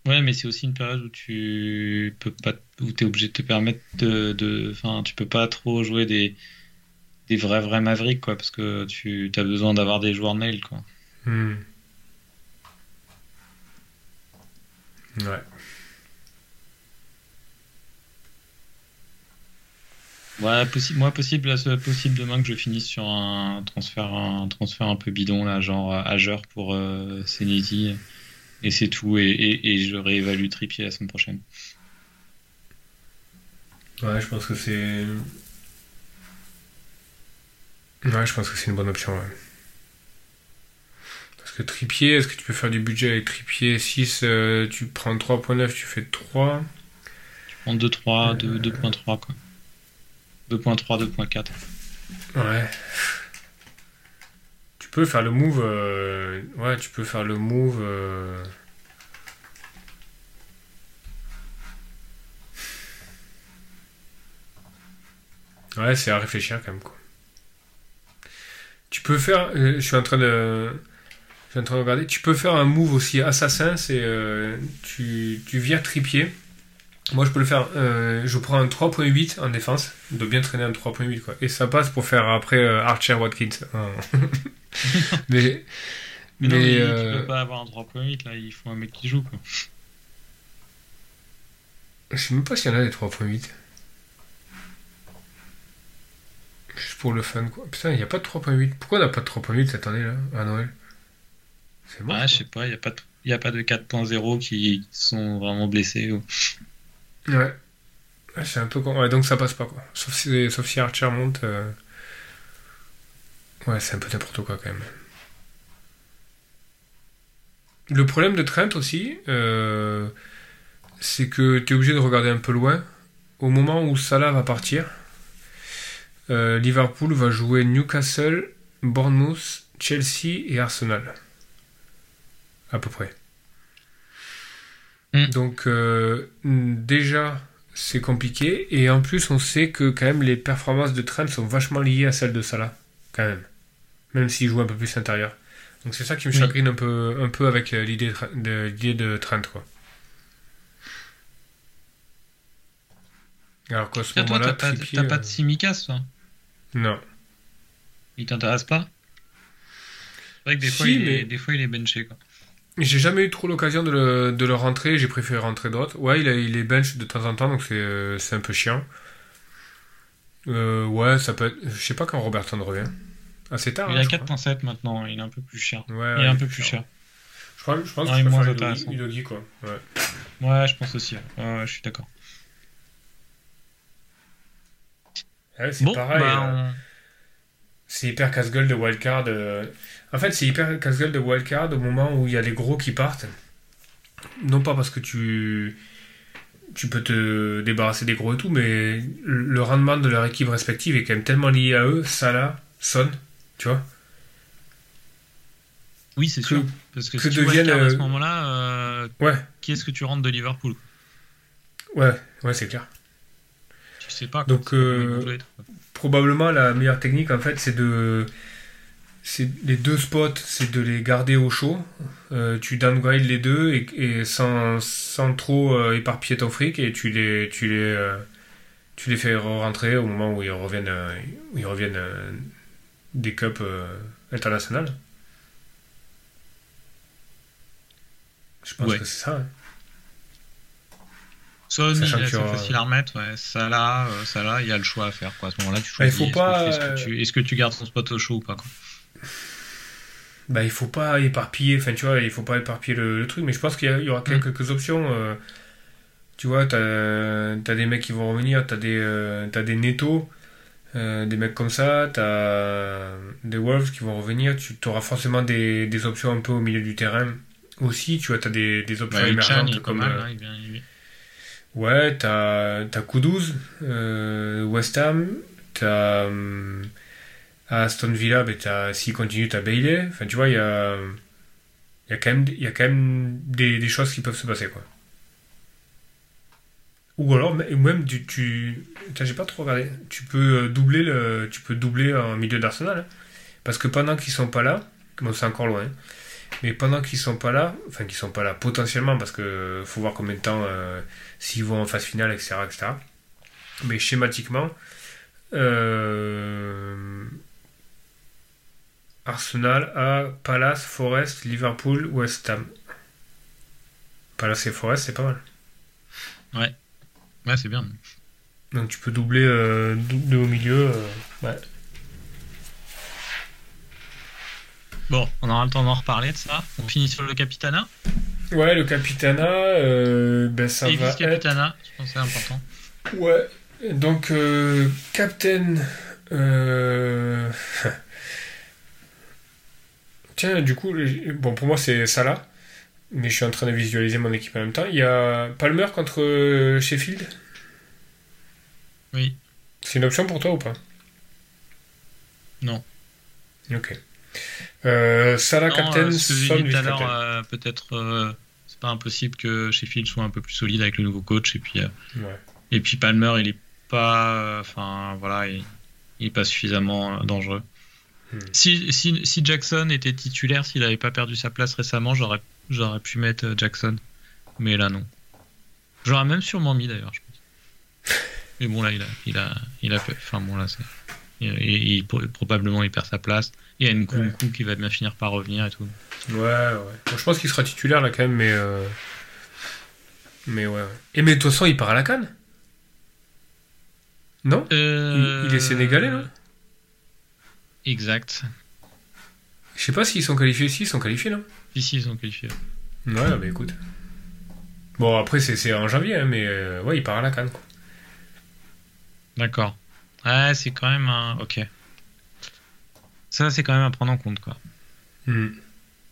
Ouais, mais c'est aussi une période où tu peux pas, où es obligé de te permettre de, enfin, tu peux pas trop jouer des, des vrais vrais mavericks, quoi, parce que tu as besoin d'avoir des joueurs mail, quoi. Hmm. Ouais. Ouais, possible, moi possible, possible demain que je finisse sur un transfert, un transfert un peu bidon là, genre Azure pour euh, et c'est tout. Et, et, je réévalue Trippier la semaine prochaine. Ouais, je pense que c'est. Ouais, je pense que c'est une bonne option. Ouais. Parce que Trippier, est-ce que tu peux faire du budget avec Trippier? 6 euh, Tu prends 3.9, tu fais 3. Tu prends 2.3, 2.3 quoi. 2.3, 2.4. Ouais peux faire le move. Euh, ouais, tu peux faire le move. Euh, ouais, c'est à réfléchir quand même quoi. Tu peux faire. Euh, je suis en train de. Je suis en train de regarder. Tu peux faire un move aussi assassin. C'est tu, tu vires tripier. Moi, je peux le faire. je prends un 3.8 en défense, de bien traîner un 3.8 quoi. Et ça passe pour faire après Archer Watkins. [laughs] mais. Mais, non, mais, euh... peux pas avoir un 3.8 là, il faut un mec qui joue quoi. Je sais même pas s'il y en a des 3.8. Juste pour le fun quoi. Putain, il n'y a pas de 3.8. Pourquoi on n'a pas de 3.8 cette année là, à Noël? C'est bon. Ah, je sais pas, il n'y a, pas de... a pas de 4.0 qui sont vraiment blessés. Ou... Ouais. C'est un peu con. Ouais, donc ça passe pas quoi. Sauf si, Sauf si Archer monte. Euh... Ouais, c'est un peu n'importe quoi quand même. Le problème de Trent aussi, euh, c'est que tu es obligé de regarder un peu loin. Au moment où Salah va partir, euh, Liverpool va jouer Newcastle, Bournemouth, Chelsea et Arsenal. À peu près. Hmm. Donc euh, déjà, c'est compliqué. Et en plus, on sait que quand même les performances de Trent sont vachement liées à celles de Salah, quand même. Même s'il joue un peu plus intérieur. Donc c'est ça qui me chagrine un peu, un peu avec euh, l'idée de, l'idée de Trent, quoi. Alors qu'à ce moment-là, t'as pas, pas, de Simicas, toi Non. Il t'intéresse pas C'est vrai que des, fois, il est, des fois il est benché, quoi. J'ai jamais eu trop l'occasion de le, de le rentrer, j'ai préféré rentrer d'autres. Ouais, il, il est bench de temps en temps, donc c'est euh, un peu chiant. Euh, ouais, ça peut être. Je sais pas quand Robertson revient. Assez tard. Il hein, a 4.7 maintenant, il est un peu plus cher. Ouais, il est un peu plus cher. Je, crois, je pense que c'est moins Udogi, quoi. Ouais. ouais, je pense aussi. Je suis d'accord. c'est pareil. Bah, euh, c'est hyper casse-gueule de wildcard. Euh, en fait, c'est hyper casse-gueule de wildcard au moment où il y a les gros qui partent. Non pas parce que tu tu peux te débarrasser des gros et tout, mais le rendement de leur équipe respective est quand même tellement lié à eux, Salah, Son, tu vois. Oui, c'est sûr. Parce que, si tu deviennent, à ce euh, moment-là, ouais. qui est-ce que tu rentres de Liverpool? Ouais, ouais, c'est clair. Tu sais pas. Donc, probablement la meilleure technique en fait c'est de les deux spots c'est de les garder au chaud euh, tu downgrade les deux et, sans, sans, trop euh, éparpiller ton fric et tu les tu les euh, tu les fais rentrer au moment où ils reviennent où ils reviennent des cups internationales je pense que c'est ça hein. C'est facile à remettre, ouais. Ça là, ça là, il y a le choix à faire. Quoi. À ce moment-là, tu choisis. Il faut pas... Est-ce que, tu... est-ce que, tu gardes ton spot au chaud ou pas quoi. Bah, il faut pas éparpiller, enfin, tu vois, il faut pas éparpiller le, truc, mais je pense qu'il y, aura mm. quelques options. Euh, tu vois, t'as as des mecs qui vont revenir, t'as des, euh, as des nettos, des mecs comme ça, t'as des Wolves qui vont revenir, tu auras forcément des, des, options un peu au milieu du terrain aussi, tu vois, t'as des, des options bah, émergentes comme. Mal, hein, Ouais, t'as as Kuduz, euh, West Ham, t'as euh, Aston Villa, t'as s'il continue, t'as Bailey. Enfin, tu vois, il y a, y, a quand même, y a quand même des, choses qui peuvent se passer, quoi. Ou alors, même, tu. j'ai pas trop regardé. Tu peux doubler, le, tu peux doubler en milieu d'Arsenal. Hein. parce que pendant qu'ils sont pas là, bon, c'est encore loin. Hein, mais pendant qu'ils sont pas là, enfin qu'ils sont pas là potentiellement, parce que faut voir combien de temps euh, s'ils vont en phase finale, etc., etc. Mais schématiquement, euh, Arsenal a Palace, Forest, Liverpool, West Ham. Palace et Forest, c'est pas mal. Ouais, ouais, c'est bien. Donc tu peux doubler, euh, doubler au milieu. ouais. Bon, on aura le temps d'en reparler de ça. On finit sur le Capitana. Ouais, le Capitana, euh, ben ça Et va. Capitana, je pense que c'est important. Ouais, donc euh, Captain. [laughs] Euh... Tiens, du coup, bon, pour moi c'est Salah, mais je suis en train de visualiser mon équipe en même temps. Il y a Palmer contre euh, Sheffield? Oui. C'est une option pour toi ou pas? Non. Ok. Euh, Salah captain, euh, peut-être euh, c'est pas impossible que Sheffield soit un peu plus solide avec le nouveau coach et puis et puis Palmer il est pas enfin voilà il, il, est pas suffisamment dangereux. Hmm. Si, si, si, Jackson était titulaire, s'il n'avait pas perdu sa place récemment, j'aurais j'aurais pu mettre Jackson, mais là non. J'aurais même sûrement mis d'ailleurs, je pense. Mais bon là il a il a il a fait enfin bon là c'est il, probablement il perd sa place. Il y a une coup qui va bien finir par revenir et tout. Ouais, ouais. je pense qu'il sera titulaire là quand même, mais. Euh, mais ouais. Et mais de toute façon, il part à la canne Non? Euh, il, est sénégalais là Exact. Je sais pas s'ils sont qualifiés ici, ils sont qualifiés là Ici, ils sont qualifiés. Ouais, bah écoute. Bon, après, c'est en janvier, hein, mais euh, ouais, il part à la canne. D'accord. Ouais, c'est quand même un. Ok. Ça, c'est quand même à prendre en compte, quoi. Hmm.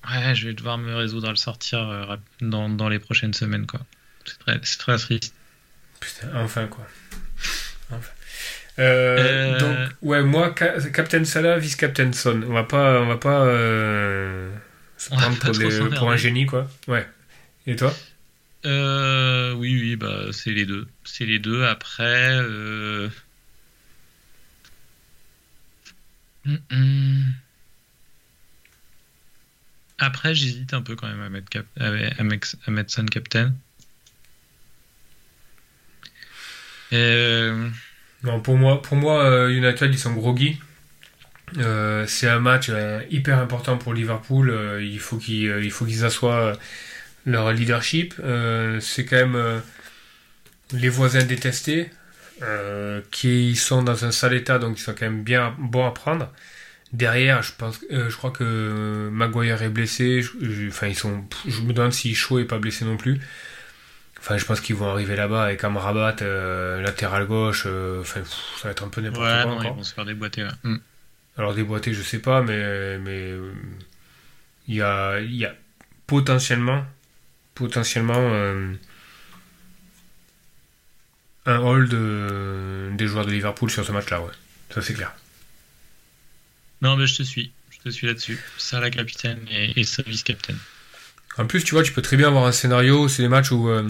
Ouais, je vais devoir me résoudre à le sortir euh, dans, dans les prochaines semaines, quoi. C'est très, très, triste. Putain, enfin, quoi. Enfin. Euh, euh, donc, ouais, moi, Captain Salah, vice-Captain Son. On va pas, on va pas se prendre pour, pour un génie, quoi. Ouais. Et toi? Euh, oui, oui, bah, c'est les deux. C'est les deux. Après. Euh... hum, hum. Après, j'hésite un peu quand même à mettre, cap... à mettre, à mettre Sun Captain. Euh... Non, pour moi, pour moi euh, United, ils sont groggy. Euh, c'est un match euh, hyper important pour Liverpool. il faut qu'ils il assoient leur leadership. c'est quand même les voisins détestés qui sont dans un sale état, donc ils sont quand même bien bons à prendre. Derrière, je pense, je crois que Maguire est blessé. enfin, ils sont. Je me demande si Shaw est pas blessé non plus. Enfin, je pense qu'ils vont arriver là-bas avec Amrabat, euh, latéral gauche. Euh, enfin, ça va être un peu n'importe ouais, quoi. ils vont se faire déboîter. Ouais. Mm. Alors déboîter, je sais pas, mais mais il y a y a potentiellement potentiellement euh, un hold des joueurs de Liverpool sur ce match-là, ouais. Ça c'est clair. Non, mais je te suis. Je te suis là-dessus. Ça, la capitaine et, et ça, vice-capitaine. En plus, tu vois, tu peux très bien avoir un scénario, c'est des matchs où euh,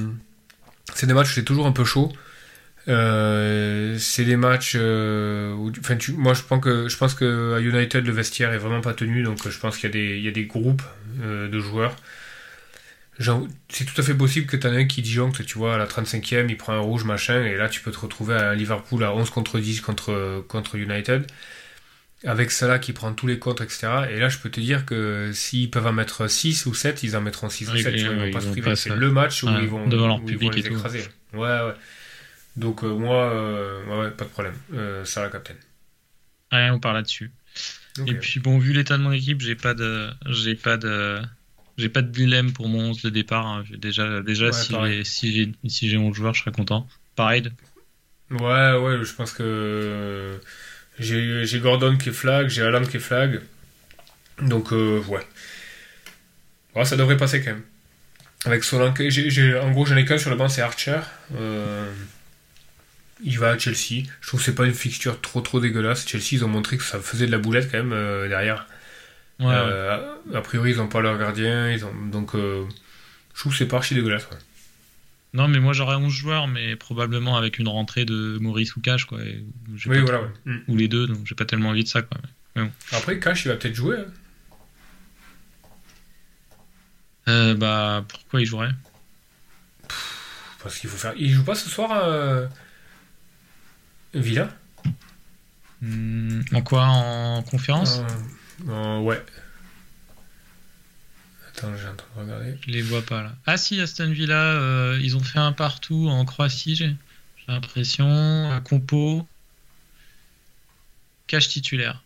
c'est des matchs c'est toujours un peu chaud. Euh, c'est des matchs euh, où, moi je pense que je pense que à United le vestiaire est vraiment pas tenu, donc je pense qu'il y a des il y a des groupes de joueurs. C'est tout à fait possible que tu en aies un qui disjoncte, tu vois, à la 35e, il prend un rouge, machin, et là tu peux te retrouver à Liverpool à 11 contre 10 contre, contre United avec Salah qui prend tous les contre, etc. Et là, je peux te dire que s'ils peuvent en mettre 6 ou 7, ils en mettront 6 ou 7. ils vont pas se priver. C'est le match où, ils vont, devant leur public les écraser. Ouais, ouais. Donc, euh, moi, euh, ouais, pas de problème. Euh, Salah, captain. Rien, on parle là-dessus. Et puis, bon, vu l'état de mon équipe, j'ai pas de. J'ai pas de. J'ai pas de dilemme pour mon 11 de départ. Hein. Déjà, déjà si j'ai si si 11 joueurs, je serais content. Pareil. Ouais, ouais, je pense que j'ai Gordon qui est flag, j'ai Alan qui est flag. Donc, euh, ouais. Ça devrait passer quand même. Avec Solanke, j'ai en gros, j'en ai qu'un sur le banc, c'est Archer. Euh, il va à Chelsea. Je trouve que c'est pas une fixture trop trop dégueulasse. Chelsea, ils ont montré que ça faisait de la boulette quand même euh, derrière. Ouais, A priori, ils n'ont pas leur gardien. Ils ont, donc, je trouve que c'est pas archi dégueulasse. Non, mais moi j'aurais 11 joueurs, mais probablement avec une rentrée de Maurice ou Cash, quoi. oui, voilà, ouais. Mm. Ou les deux, donc j'ai pas tellement envie de ça, quoi. Après, Cash, il va peut-être jouer. Hein. Euh, bah, pourquoi il jouerait? Parce qu'il faut faire. Il joue pas ce soir euh... Villa? Hmm, En quoi? En conférence? Euh, Ouais. Attends, j'ai de regarder. Je les vois pas là. Ah si, Aston Villa, euh, ils ont fait un partout en Croatie, j'ai l'impression. Compo. Cache titulaire.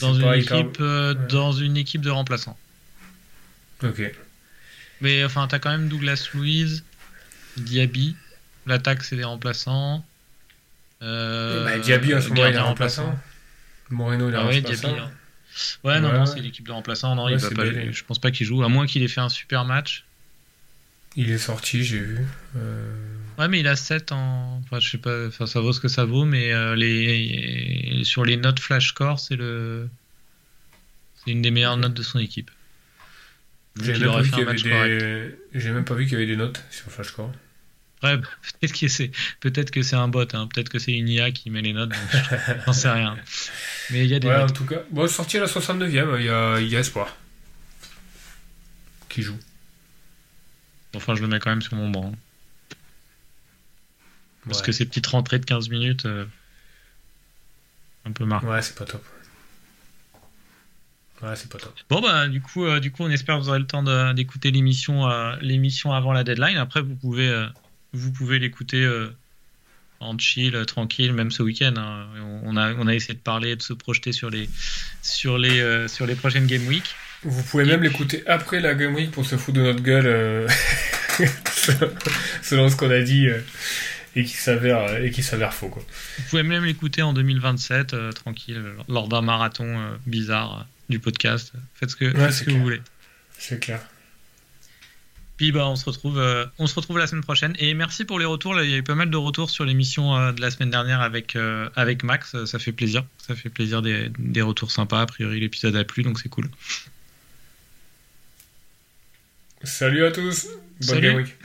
dans, une équipe, euh, dans une équipe de remplaçants. Ok. Mais enfin, t'as quand même Douglas Louise, Diaby. L'attaque, c'est des remplaçants. Euh, bah, Diaby, en ce moment, il est remplaçant. Moreno, il est ah remplaçant. Diaby, hein. Ouais, non, non, c'est l'équipe de remplaçant. Non, il va pas, je pense pas qu'il joue, à moins qu'il ait fait un super match. Il est sorti, j'ai vu. Euh. Ouais, mais il a 7 en. Enfin, je sais pas, enfin, ça vaut ce que ça vaut, mais euh, les... sur les notes flash score, c'est le. C'est une des meilleures notes de son équipe. J'ai même, pas vu qu'il y avait des... même pas vu qu'il y avait des notes sur flash Ouais, peut-être que c'est peut-être que c'est un bot, hein. peut-être que c'est une IA qui met les notes, j'en sais rien. Mais il y a des ouais, en tout cas, bon, sorti à la 69e, il y a, il y a espoir qui joue. Enfin, je le mets quand même sur mon banc. Parce que ces petites rentrées de 15 minutes, euh, un peu marrant. Ouais, c'est pas top. Ouais, c'est pas top. Bon, bah, du coup, euh, du coup, on espère que vous aurez le temps d'écouter l'émission euh, l'émission avant la deadline. Après, vous pouvez vous pouvez l'écouter euh, en chill, euh, tranquille, même ce week-end. Hein. On, a, on a essayé de parler, de se projeter sur les, sur les, euh, sur les prochaines Game Week. Vous pouvez même l'écouter après la Game Week pour se foutre de notre gueule, [laughs] selon ce qu'on a dit et qui s'avère et qui s'avère faux quoi. Vous pouvez même l'écouter en 2027 tranquille lors d'un marathon bizarre du podcast. Faites ce que, faites ce que vous voulez. C'est clair. Puis bah, on, se retrouve, euh, on se retrouve la semaine prochaine. Et merci pour les retours. il y a eu pas mal de retours sur l'émission euh, de la semaine dernière avec, euh, avec Max. Ça fait plaisir. Ça fait plaisir des, des retours sympas. A priori, l'épisode a plu, donc c'est cool. Salut à tous. Bonne Salut. Game Week.